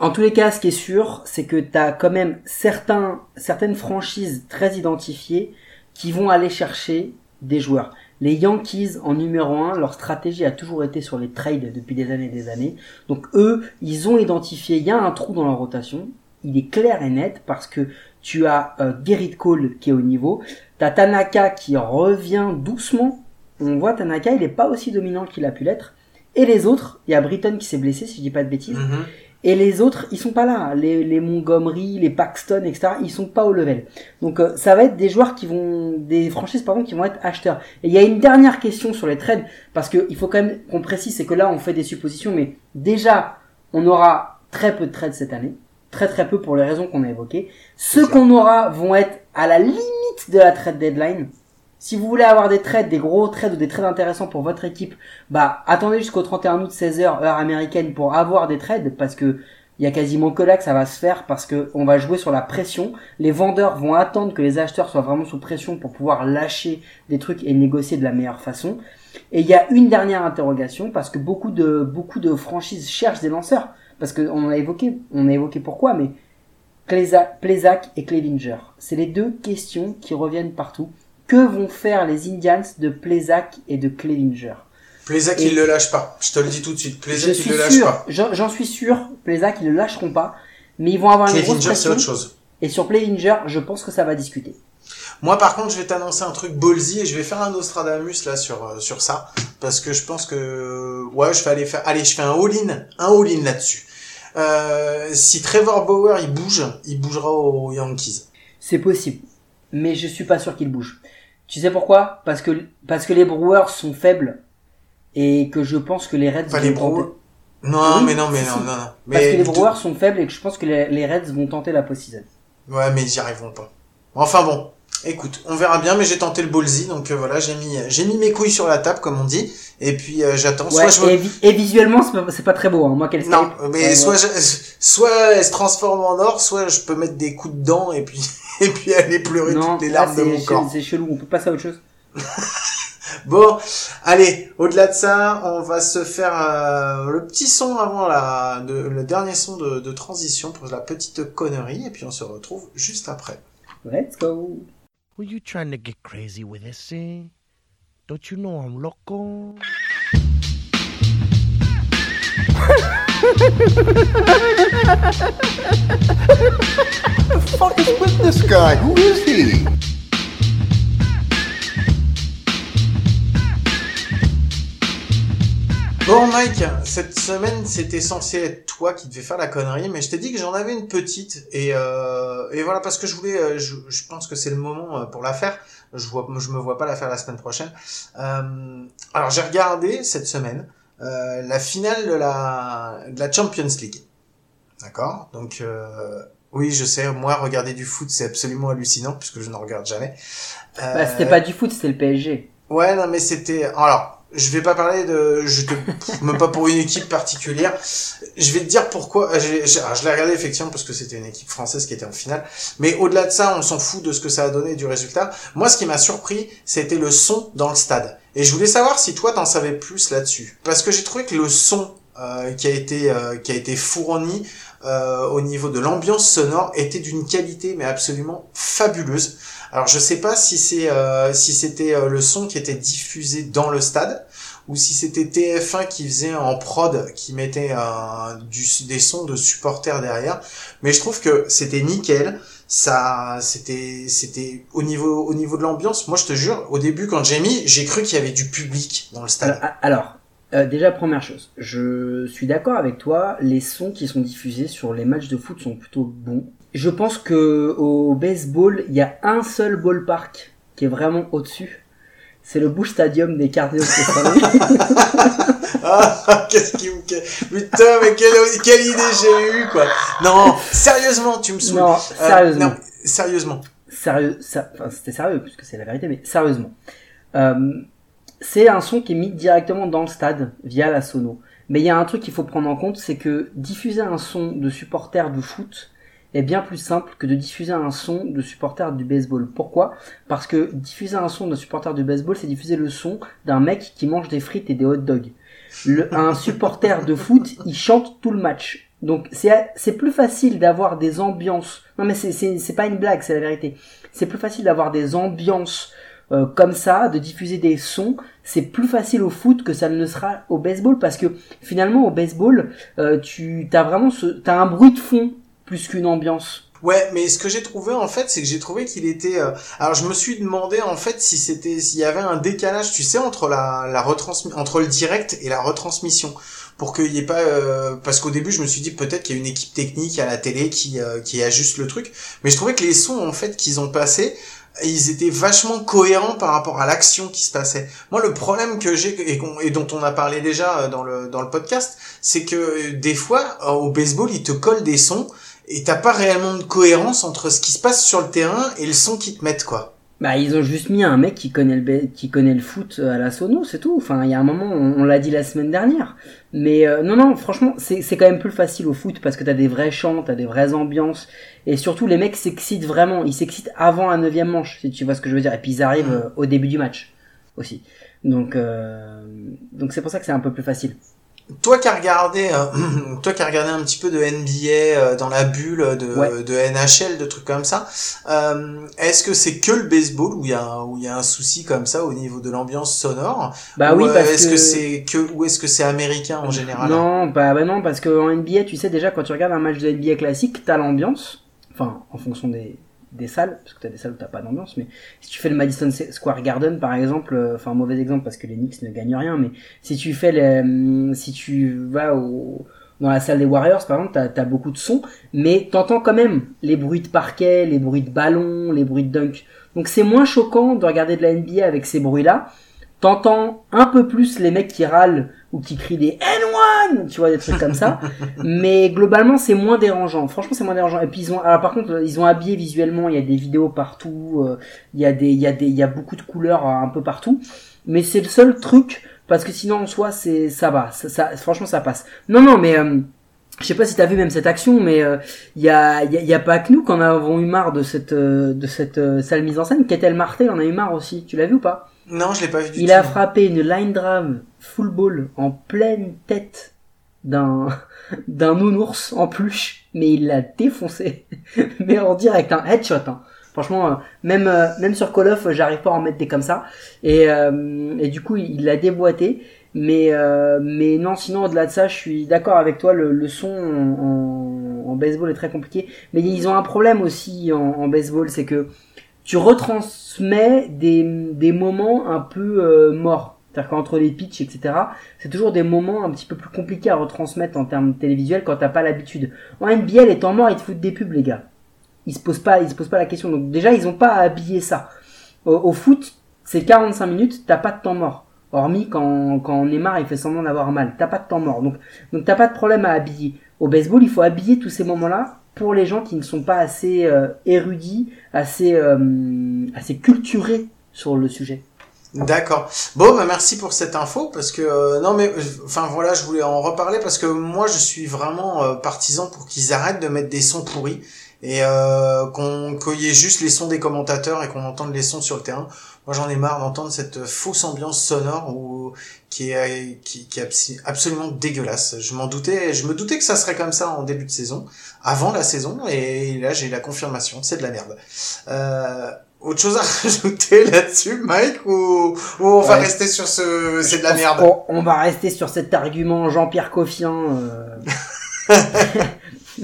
D: En tous les cas, ce qui est sûr, c'est que tu quand même certains, certaines franchises très identifiées qui vont aller chercher des joueurs. Les Yankees en numéro 1, leur stratégie a toujours été sur les trades depuis des années et des années. Donc eux, ils ont identifié, il y a un trou dans leur rotation. Il est clair et net parce que tu as euh, Gerrit Cole qui est au niveau. Tu as Tanaka qui revient doucement. On voit Tanaka, il n'est pas aussi dominant qu'il a pu l'être. Et les autres, il y a Britton qui s'est blessé, si je dis pas de bêtises.
A: Mhm.
D: Et les autres, ils sont pas là. Les, les Montgomery, les Paxton, etc. Ils sont pas au level. Donc euh, ça va être des joueurs qui vont, des franchises pardon, qui vont être acheteurs. Et il y a une dernière question sur les trades parce que il faut quand même qu'on précise, c'est que là on fait des suppositions, mais déjà on aura très peu de trades cette année, très très peu pour les raisons qu'on a évoquées. Ceux qu'on aura vont être à la limite de la trade deadline. Si vous voulez avoir des trades, des gros trades ou des trades intéressants pour votre équipe, bah attendez jusqu'au 31 août 16h heure américaine pour avoir des trades parce que il y a quasiment que là que ça va se faire parce que on va jouer sur la pression. Les vendeurs vont attendre que les acheteurs soient vraiment sous pression pour pouvoir lâcher des trucs et négocier de la meilleure façon. Et il y a une dernière interrogation parce que beaucoup de beaucoup de franchises cherchent des lanceurs parce que on a évoqué on a évoqué pourquoi mais Plezak et Clevinger, c'est les deux questions qui reviennent partout. Que vont faire les Indians de Plezak et de Clevinger?
A: Plezak,
D: Et-
A: il le lâche pas. Je te le dis tout de suite.
D: Je
A: Plezak, il
D: suis
A: le lâche
D: sûr,
A: pas.
D: j'en suis sûr, Plezak ils le lâcheront pas, mais ils vont avoir une grosse
A: Clevinger, c'est
D: pression.
A: autre chose.
D: Et sur Clevinger, je pense que ça va discuter.
A: Moi, par contre, je vais t'annoncer un truc ballsy et je vais faire un Nostradamus là sur euh, sur ça parce que je pense que ouais, je vais aller faire. Allez, je fais un all-in, un all-in là-dessus. Euh, si Trevor Bauer il bouge, il bougera aux Yankees.
D: C'est possible, mais je suis pas sûr qu'il bouge. Tu sais pourquoi? Parce que parce que les Brewers sont faibles et que je pense que les Reds
A: Enfin, les
D: vont tenter-
A: Brewers. Non,
D: Oui,
A: mais non, mais non, non, non.
D: Parce
A: Mais
D: que les Brewers sont faibles et que je pense que les, les Reds vont tenter la post-season.
A: Ouais, mais ils y arriveront pas. Enfin bon, écoute, on verra bien, mais j'ai tenté le ballsy, donc euh, voilà, j'ai mis j'ai mis mes couilles sur la table comme on dit, et puis euh, j'attends.
D: Ouais,
A: Soit je
D: et, vi- et visuellement, c'est pas, pas très beau. Hein. Moi, quel
A: Non, mais soit je- soit elle se transforme en or, soit je peux mettre des coups de dents et puis [laughs] et puis aller pleurer
D: non,
A: toutes les
D: là,
A: larmes de mon corps.
D: c'est chelou. On peut passer à autre chose. [laughs]
A: Bon, allez, au-delà de ça, on va se faire euh, le petit son avant la de, le dernier son de, de transition pour la petite connerie et puis on se retrouve juste après.
D: Let's go.
F: Were you trying to get crazy with this thing? Don't you know I'm loco? [laughs]
A: Bon Mike, cette semaine c'était censé être toi qui devais faire la connerie, mais je t'ai dit que j'en avais une petite et euh, voilà parce que je voulais, euh, je, pense que c'est le moment euh, pour la faire. Je vois, je me vois pas la faire la semaine prochaine. Alors j'ai regardé cette semaine euh, la finale de la de la Champions League. D'accord? Donc euh, oui, je sais, moi regarder du foot c'est absolument hallucinant puisque je ne regarde jamais. Euh,
D: Bah, c'était pas du foot, c'était le PSG.
A: Ouais, non, mais c'était. Alors, je vais pas parler de. Je te... même pas pour une équipe particulière. Je vais te dire pourquoi. j'ai- alors, je l'ai regardé effectivement parce que c'était une équipe française qui était en finale. Mais au-delà de ça, on s'en fout de ce que ça a donné du résultat. Moi, ce qui m'a surpris, c'était le son dans le stade. Et je voulais savoir si toi, t'en savais plus là-dessus. Parce que j'ai trouvé que le son euh, qui a été euh, qui a été fourni euh, au niveau de l'ambiance sonore était d'une qualité mais absolument fabuleuse. Alors je sais pas si c'est si c'était le son qui était diffusé dans le stade ou si c'était TF1 qui faisait en prod qui mettait des sons de supporters derrière mais je trouve que c'était nickel ça c'était c'était au niveau au niveau de l'ambiance moi je te jure au début quand j'ai mis j'ai cru qu'il y avait du public dans le stade
D: Alors, alors, euh, déjà première chose, je suis d'accord avec toi. Les sons qui sont diffusés sur les matchs de foot sont plutôt bons. Je pense que au baseball, il y a un seul ballpark qui est vraiment au-dessus. C'est le Bush Stadium des Cardinals. [laughs]
A: Ah, qu'est-ce qui me... Putain, mais quelle, quelle idée j'ai eue, quoi. Non, sérieusement, tu me saoules.
D: non,
A: Euh,
D: sérieusement.
A: non, sérieusement.
D: sérieux, ça- enfin, c'était sérieux puisque c'est la vérité, mais sérieusement, Euh, c'est un son qui est mis directement dans le stade via la sono. Mais il y a un truc qu'il faut prendre en compte, c'est que diffuser un son de supporter de foot est bien plus simple que de diffuser un son de supporter du baseball. Pourquoi? Parce que diffuser un son de supporter du baseball, c'est diffuser le son d'un mec qui mange des frites et des hot dogs. Un supporter de foot, il chante tout le match. Donc c'est plus facile d'avoir des ambiances. Non mais c'est pas une blague, c'est la vérité. C'est plus facile d'avoir des ambiances euh, comme ça, de diffuser des sons. C'est plus facile au foot que ça ne le sera au baseball parce que finalement au baseball, euh, tu t'as vraiment ce t'as un bruit de fond plus qu'une ambiance.
A: Ouais, mais ce que j'ai trouvé en fait, c'est que j'ai trouvé qu'il était. euh, Alors je me suis demandé en fait si c'était s'il y avait un décalage, tu sais, entre la la entre le direct et la retransmission, pour qu'il y ait pas. euh, Parce qu'au début, je me suis dit peut-être qu'il y a une équipe technique à la télé qui euh, qui ajuste le truc, mais je trouvais que les sons en fait qu'ils ont passés, ils étaient vachement cohérents par rapport à l'action qui se passait. Moi, le problème que j'ai et, et dont on a parlé déjà euh, dans le dans le podcast, c'est que euh, des fois euh, au baseball, ils te collent des sons et t'as pas réellement de cohérence entre ce qui se passe sur le terrain et le son qu'ils te mettent quoi.
D: Bah, ils ont juste mis un mec qui connaît le, qui connaît le foot à la sono, c'est tout. Enfin, il y a un moment, on, on l'a dit la semaine dernière. Mais euh, non, non, franchement, c'est c'est quand même plus facile au foot parce que t'as des vrais chants, t'as des vraies ambiances. Et surtout, les mecs s'excitent vraiment. Ils s'excitent avant un neuvième manche, si tu vois ce que je veux dire. Et puis ils arrivent euh, au début du match aussi. Donc, euh, donc c'est pour ça que c'est un peu plus facile.
A: Toi qui as regardé, euh, [clears throat] toi qui as regardé un petit peu de NBA euh, dans la bulle de,
D: Ouais.
A: de NHL, de trucs comme ça, euh, est-ce que c'est que le baseball où il y a un, où il y a un souci comme ça au niveau de l'ambiance sonore?
D: Bah
A: Ou,
D: oui, parce
A: est-ce
D: que,
A: que c'est que ou est-ce que c'est américain en général?
D: Non, bah, bah non, parce qu'en NBA, tu sais déjà quand tu regardes un match de NBA classique, t'as l'ambiance, enfin en fonction des, des salles, parce que t'as des salles où t'as pas d'ambiance, mais si tu fais le Madison Square Garden par exemple, euh, enfin mauvais exemple parce que les Knicks ne gagnent rien, mais si tu fais les, hum, si tu vas au dans la salle des Warriors, par exemple, t'as as beaucoup de sons, mais t'entends quand même les bruits de parquet, les bruits de ballon, les bruits de dunk. Donc c'est moins choquant de regarder de la NBA avec ces bruits-là. T'entends un peu plus les mecs qui râlent ou qui crient des N1, tu vois, des trucs comme ça. [laughs] mais globalement, c'est moins dérangeant. Franchement, c'est moins dérangeant. Et puis ils ont, alors par contre, ils ont habillé visuellement. Il y a des vidéos partout. euh, Il y a des, il y a des, il y a beaucoup de couleurs euh, un peu partout. Mais c'est le seul truc parce que sinon en soi, c'est, ça va. Ça, ça- franchement, ça passe. Non, non, mais euh, je sais pas si t'as vu même cette action, mais euh, il y, a, il y, a, y a pas que nous qui en avons eu marre de cette, euh, de cette euh, sale mise en scène. Ketel Martel en a eu marre aussi. Tu l'as vu ou pas?
A: Non, je l'ai pas vu du
D: Il
A: tout.
D: a frappé une line drive full ball en pleine tête d'un [laughs] d'un nounours en peluche, mais il l'a défoncé. [laughs] mais en direct, un headshot. Hein. Franchement, euh, même euh, même sur Call of, j'arrive pas à en mettre des comme ça. Et euh, et du coup, il l'a déboîté. Mais euh, mais non, sinon au-delà de ça, je suis d'accord avec toi. Le, le son en, en, en baseball est très compliqué. Mais ils ont un problème aussi en, en baseball, c'est que tu retransmets des, des moments un peu euh, morts. C'est-à-dire qu'entre les pitchs, etc., c'est toujours des moments un petit peu plus compliqués à retransmettre en termes télévisuels quand t'as pas l'habitude. En NBA, les temps morts, ils te foutent des pubs, les gars. Ils se posent pas, ils se posent pas la question. Donc déjà, ils ont pas à habiller ça. Au, au foot, c'est 45 minutes, t'as pas de temps mort. Hormis quand, quand Neymar il fait semblant d'avoir mal. T'as pas de temps mort. Donc, donc t'as pas de problème à habiller. Au baseball, il faut habiller tous ces moments-là pour les gens qui ne sont pas assez euh, érudits, assez, euh, assez culturés sur le sujet.
A: D'accord. Bon, bah merci pour cette info parce que euh, non mais enfin voilà, je voulais en reparler parce que moi je suis vraiment euh, partisan pour qu'ils arrêtent de mettre des sons pourris et qu'on qu'il y ait juste les sons des commentateurs et qu'on entende les sons sur le terrain. Moi j'en ai marre d'entendre cette fausse ambiance sonore où, qui est qui, qui est absolument dégueulasse. Je m'en doutais, je me doutais que ça serait comme ça en début de saison, avant la saison et là j'ai la confirmation, c'est de la merde. Euh, autre chose à [laughs] rajouter là-dessus, Mike, ou, ou on va rester sur ce, c'est de la merde?
D: On, on va rester sur cet argument Jean-Pierre Coffien. euh,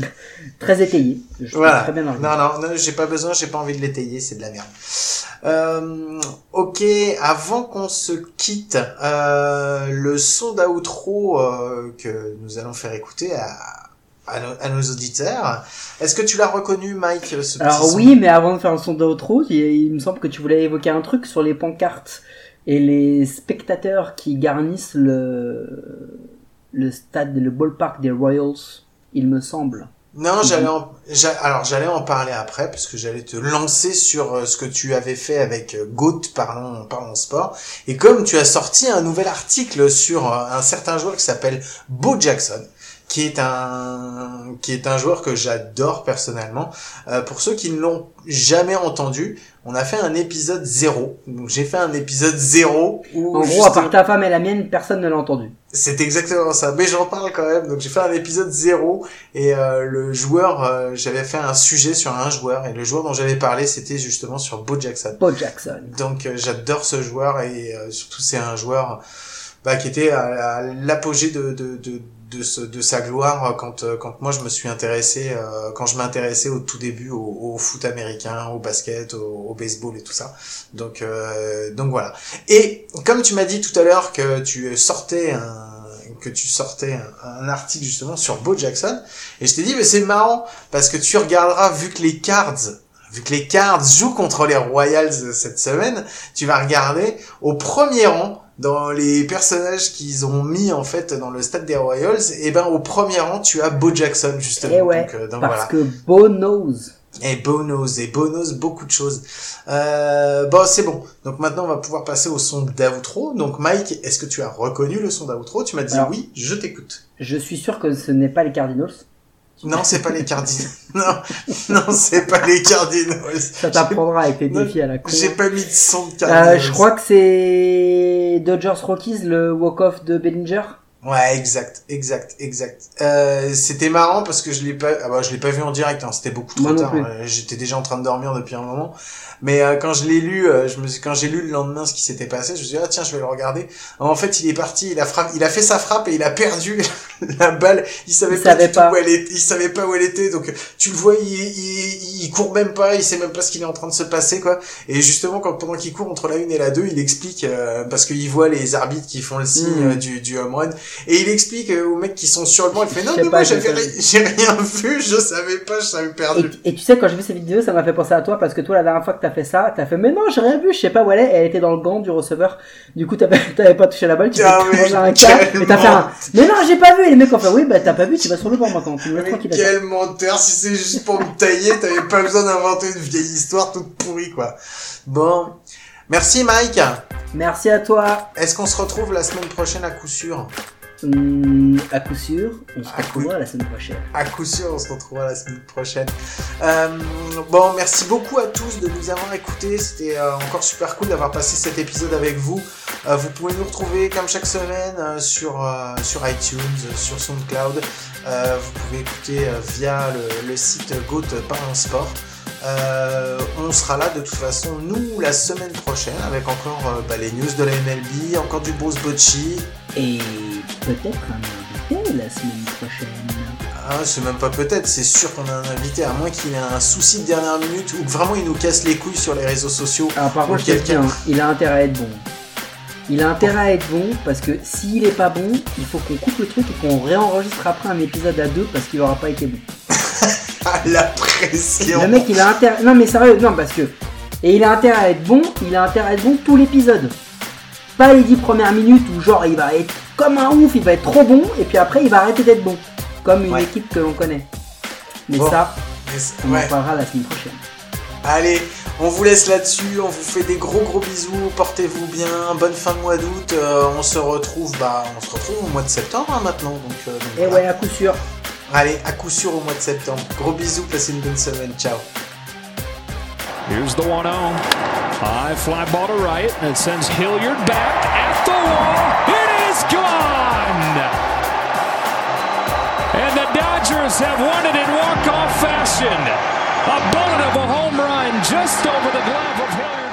D: [laughs] très étayé. Je
A: Voilà.
D: très bien
A: Non, non, non, j'ai pas besoin, j'ai pas envie de l'étayer, c'est de la merde. Euh, ok, avant qu'on se quitte, euh, le son d'outro euh, que nous allons faire écouter à, à, nos, à nos auditeurs, est-ce que tu l'as reconnu, Mike, ce petit
D: Alors
A: son
D: oui, mais avant de faire un son d'outro, il, il me semble que tu voulais évoquer un truc sur les pancartes et les spectateurs qui garnissent le le stade, le ballpark des Royals, il me semble.
A: Non, j'allais en, alors j'allais en parler après parce que j'allais te lancer sur euh, ce que tu avais fait avec euh, Goat parlons parlons sport. Et comme tu as sorti un nouvel article sur euh, un certain joueur qui s'appelle Bo Jackson qui est un qui est un joueur que j'adore personnellement. Euh, pour ceux qui ne l'ont jamais entendu, on a fait un épisode zéro. Donc j'ai fait un épisode zéro où
D: En gros, à part ta femme et la mienne, personne ne l'a entendu.
A: c'est exactement ça. Mais j'en parle quand même. Donc j'ai fait un épisode zéro et euh, le joueur, euh, j'avais fait un sujet sur un joueur et le joueur dont j'avais parlé, c'était justement sur Bo Jackson.
D: Bo Jackson.
A: Donc euh, j'adore ce joueur et euh, surtout c'est un joueur bah, qui était à, à l'apogée de, de, de, de, ce- de sa gloire euh, quand, euh, quand moi je me suis intéressé, euh, quand je m'intéressais au tout début au, au foot américain, au basket, au, au baseball et tout ça. Donc, euh, donc voilà. Et comme tu m'as dit tout à l'heure que tu sortais un que tu sortais un, article justement sur Bo Jackson et je t'ai dit mais c'est marrant parce que tu regarderas vu que les Cards vu que les Cards jouent contre les Royals cette semaine tu vas regarder au premier rang dans les personnages qu'ils ont mis en fait dans le stade des Royals et ben au premier rang tu as Bo Jackson justement
D: Eh ouais,
A: donc, euh, donc
D: parce
A: voilà
D: que Bo knows.
A: Et Bonos, et Bonos, beaucoup de choses. Euh, bon, c'est bon. Donc maintenant, on va pouvoir passer au son d'outro. Donc Mike, est-ce que tu as reconnu le son d'outro? Tu m'as dit
D: Alors.
A: oui, je t'écoute.
D: Je suis sûr que ce n'est pas les Cardinals.
A: Non, c'est pas les Cardinals. [laughs] non, non, c'est pas les Cardinals.
D: Ça t'apprendra avec tes défis à la con.
A: J'ai pas mis de son de Cardinals.
D: Euh, je crois que c'est Dodgers Rockies, le walk-off de Bellinger.
A: Ouais, exact, exact, exact. Euh, c'était marrant parce que je l'ai pas, ah bah, je l'ai pas vu en direct. Hein, c'était beaucoup trop
D: Moi
A: tard. Euh, J'étais déjà en train de dormir depuis un moment. Mais euh, quand je l'ai lu, euh, je me suis, quand j'ai lu le lendemain ce qui s'était passé, je me suis dit ah tiens, je vais le regarder. En fait, il est parti, il a frappé, il a fait sa frappe et il a perdu [laughs] la balle. Il savait
D: Il
A: pas
D: savait pas.
A: où elle était. Il savait pas où elle était. Donc tu le vois, il, il, il court même pas, il sait même pas ce qu'il est en train de se passer quoi. Et justement, quand pendant qu'il court entre la une et la deux, il explique euh, parce qu'il voit les arbitres qui font le signe
D: Mm.
A: euh, du du home run et il explique euh, aux mecs qui sont sur le banc, il fait non mais moi
D: j'ai
A: j'avais rien vu, je savais pas, je savais perdu.
D: Et, et tu sais, quand j'ai vu cette vidéo, ça m'a fait penser à toi parce que toi, la dernière fois que t'as fait ça, t'as fait, mais non, j'ai rien vu, je sais pas où elle est, et elle était dans le gant du receveur. Du coup, t'avais [laughs] pas touché la balle, tu
A: Ah
D: t'es
A: oui,
D: mangé un cas, et t'as fait un, mais non, j'ai pas vu, et les mecs ont fait, oui, bah, t'as pas vu, tu vas sur le banc maintenant, tu me laisses
A: Mais
D: tranquille.
A: quel menteur, si c'est juste pour me tailler, t'avais pas besoin d'inventer une vieille histoire toute pourrie quoi. Bon, merci Mike.
D: Merci à toi.
A: Est-ce qu'on se retrouve la semaine prochaine à coup sûr?
D: Hum, à coup sûr, on se
A: À coup-
D: retrouvera la semaine prochaine.
A: À coup sûr, on se retrouvera la semaine prochaine. Euh, bon, merci beaucoup à tous de nous avoir écoutés. C'était euh, encore super cool d'avoir passé cet épisode avec vous. Euh, vous pouvez nous retrouver comme chaque semaine sur, sur iTunes, sur SoundCloud. Vous pouvez écouter via le, le site Goat par un sport. Euh, on sera là de toute façon, nous, la semaine prochaine, avec encore euh, bah, les news de la MLB, encore du Bruce Bocci.
D: Et peut-être un invité la semaine prochaine.
A: Ah, c'est même pas peut-être, c'est sûr qu'on a un invité, à moins qu'il ait un souci de dernière minute ou que vraiment il nous casse les couilles sur les réseaux sociaux.
D: Alors par
A: Ou
D: contre, je te dis,
A: quelqu'un.
D: il a intérêt à être bon. Il a intérêt à être bon parce que s'il est pas bon, il faut qu'on coupe le truc et qu'on réenregistre après un épisode à deux parce qu'il aura pas été bon. [laughs]
A: Ah, la pression
D: Le mec, il a intérêt. Non, mais sérieux, non, parce que. Et il a intérêt à être bon, il a intérêt à être bon tout l'épisode. Pas les 10 premières minutes où, genre, il va être comme un ouf, il va être trop bon, et puis après, il va arrêter d'être bon. Comme une
A: Ouais.
D: équipe que l'on connaît. Mais
A: Bon.
D: ça, on en
A: ouais.
D: parlera la semaine prochaine.
A: Allez, on vous laisse là-dessus, on vous fait des gros gros bisous, portez-vous bien, bonne fin de mois d'août, euh, on se retrouve, bah, on se retrouve au mois de septembre hein, maintenant, donc, euh, donc
D: Et
A: voilà.
D: ouais, à coup sûr.
A: Allez, à coup sûr au mois de septembre. Gros bisous, passez une bonne semaine, ciao.
B: Here's the 1 0. High fly ball to right, and it sends Hilliard back at the wall. It is gone! And the Dodgers have won it in walk-off fashion. A bullet of a home run just over the glove of Hilliard.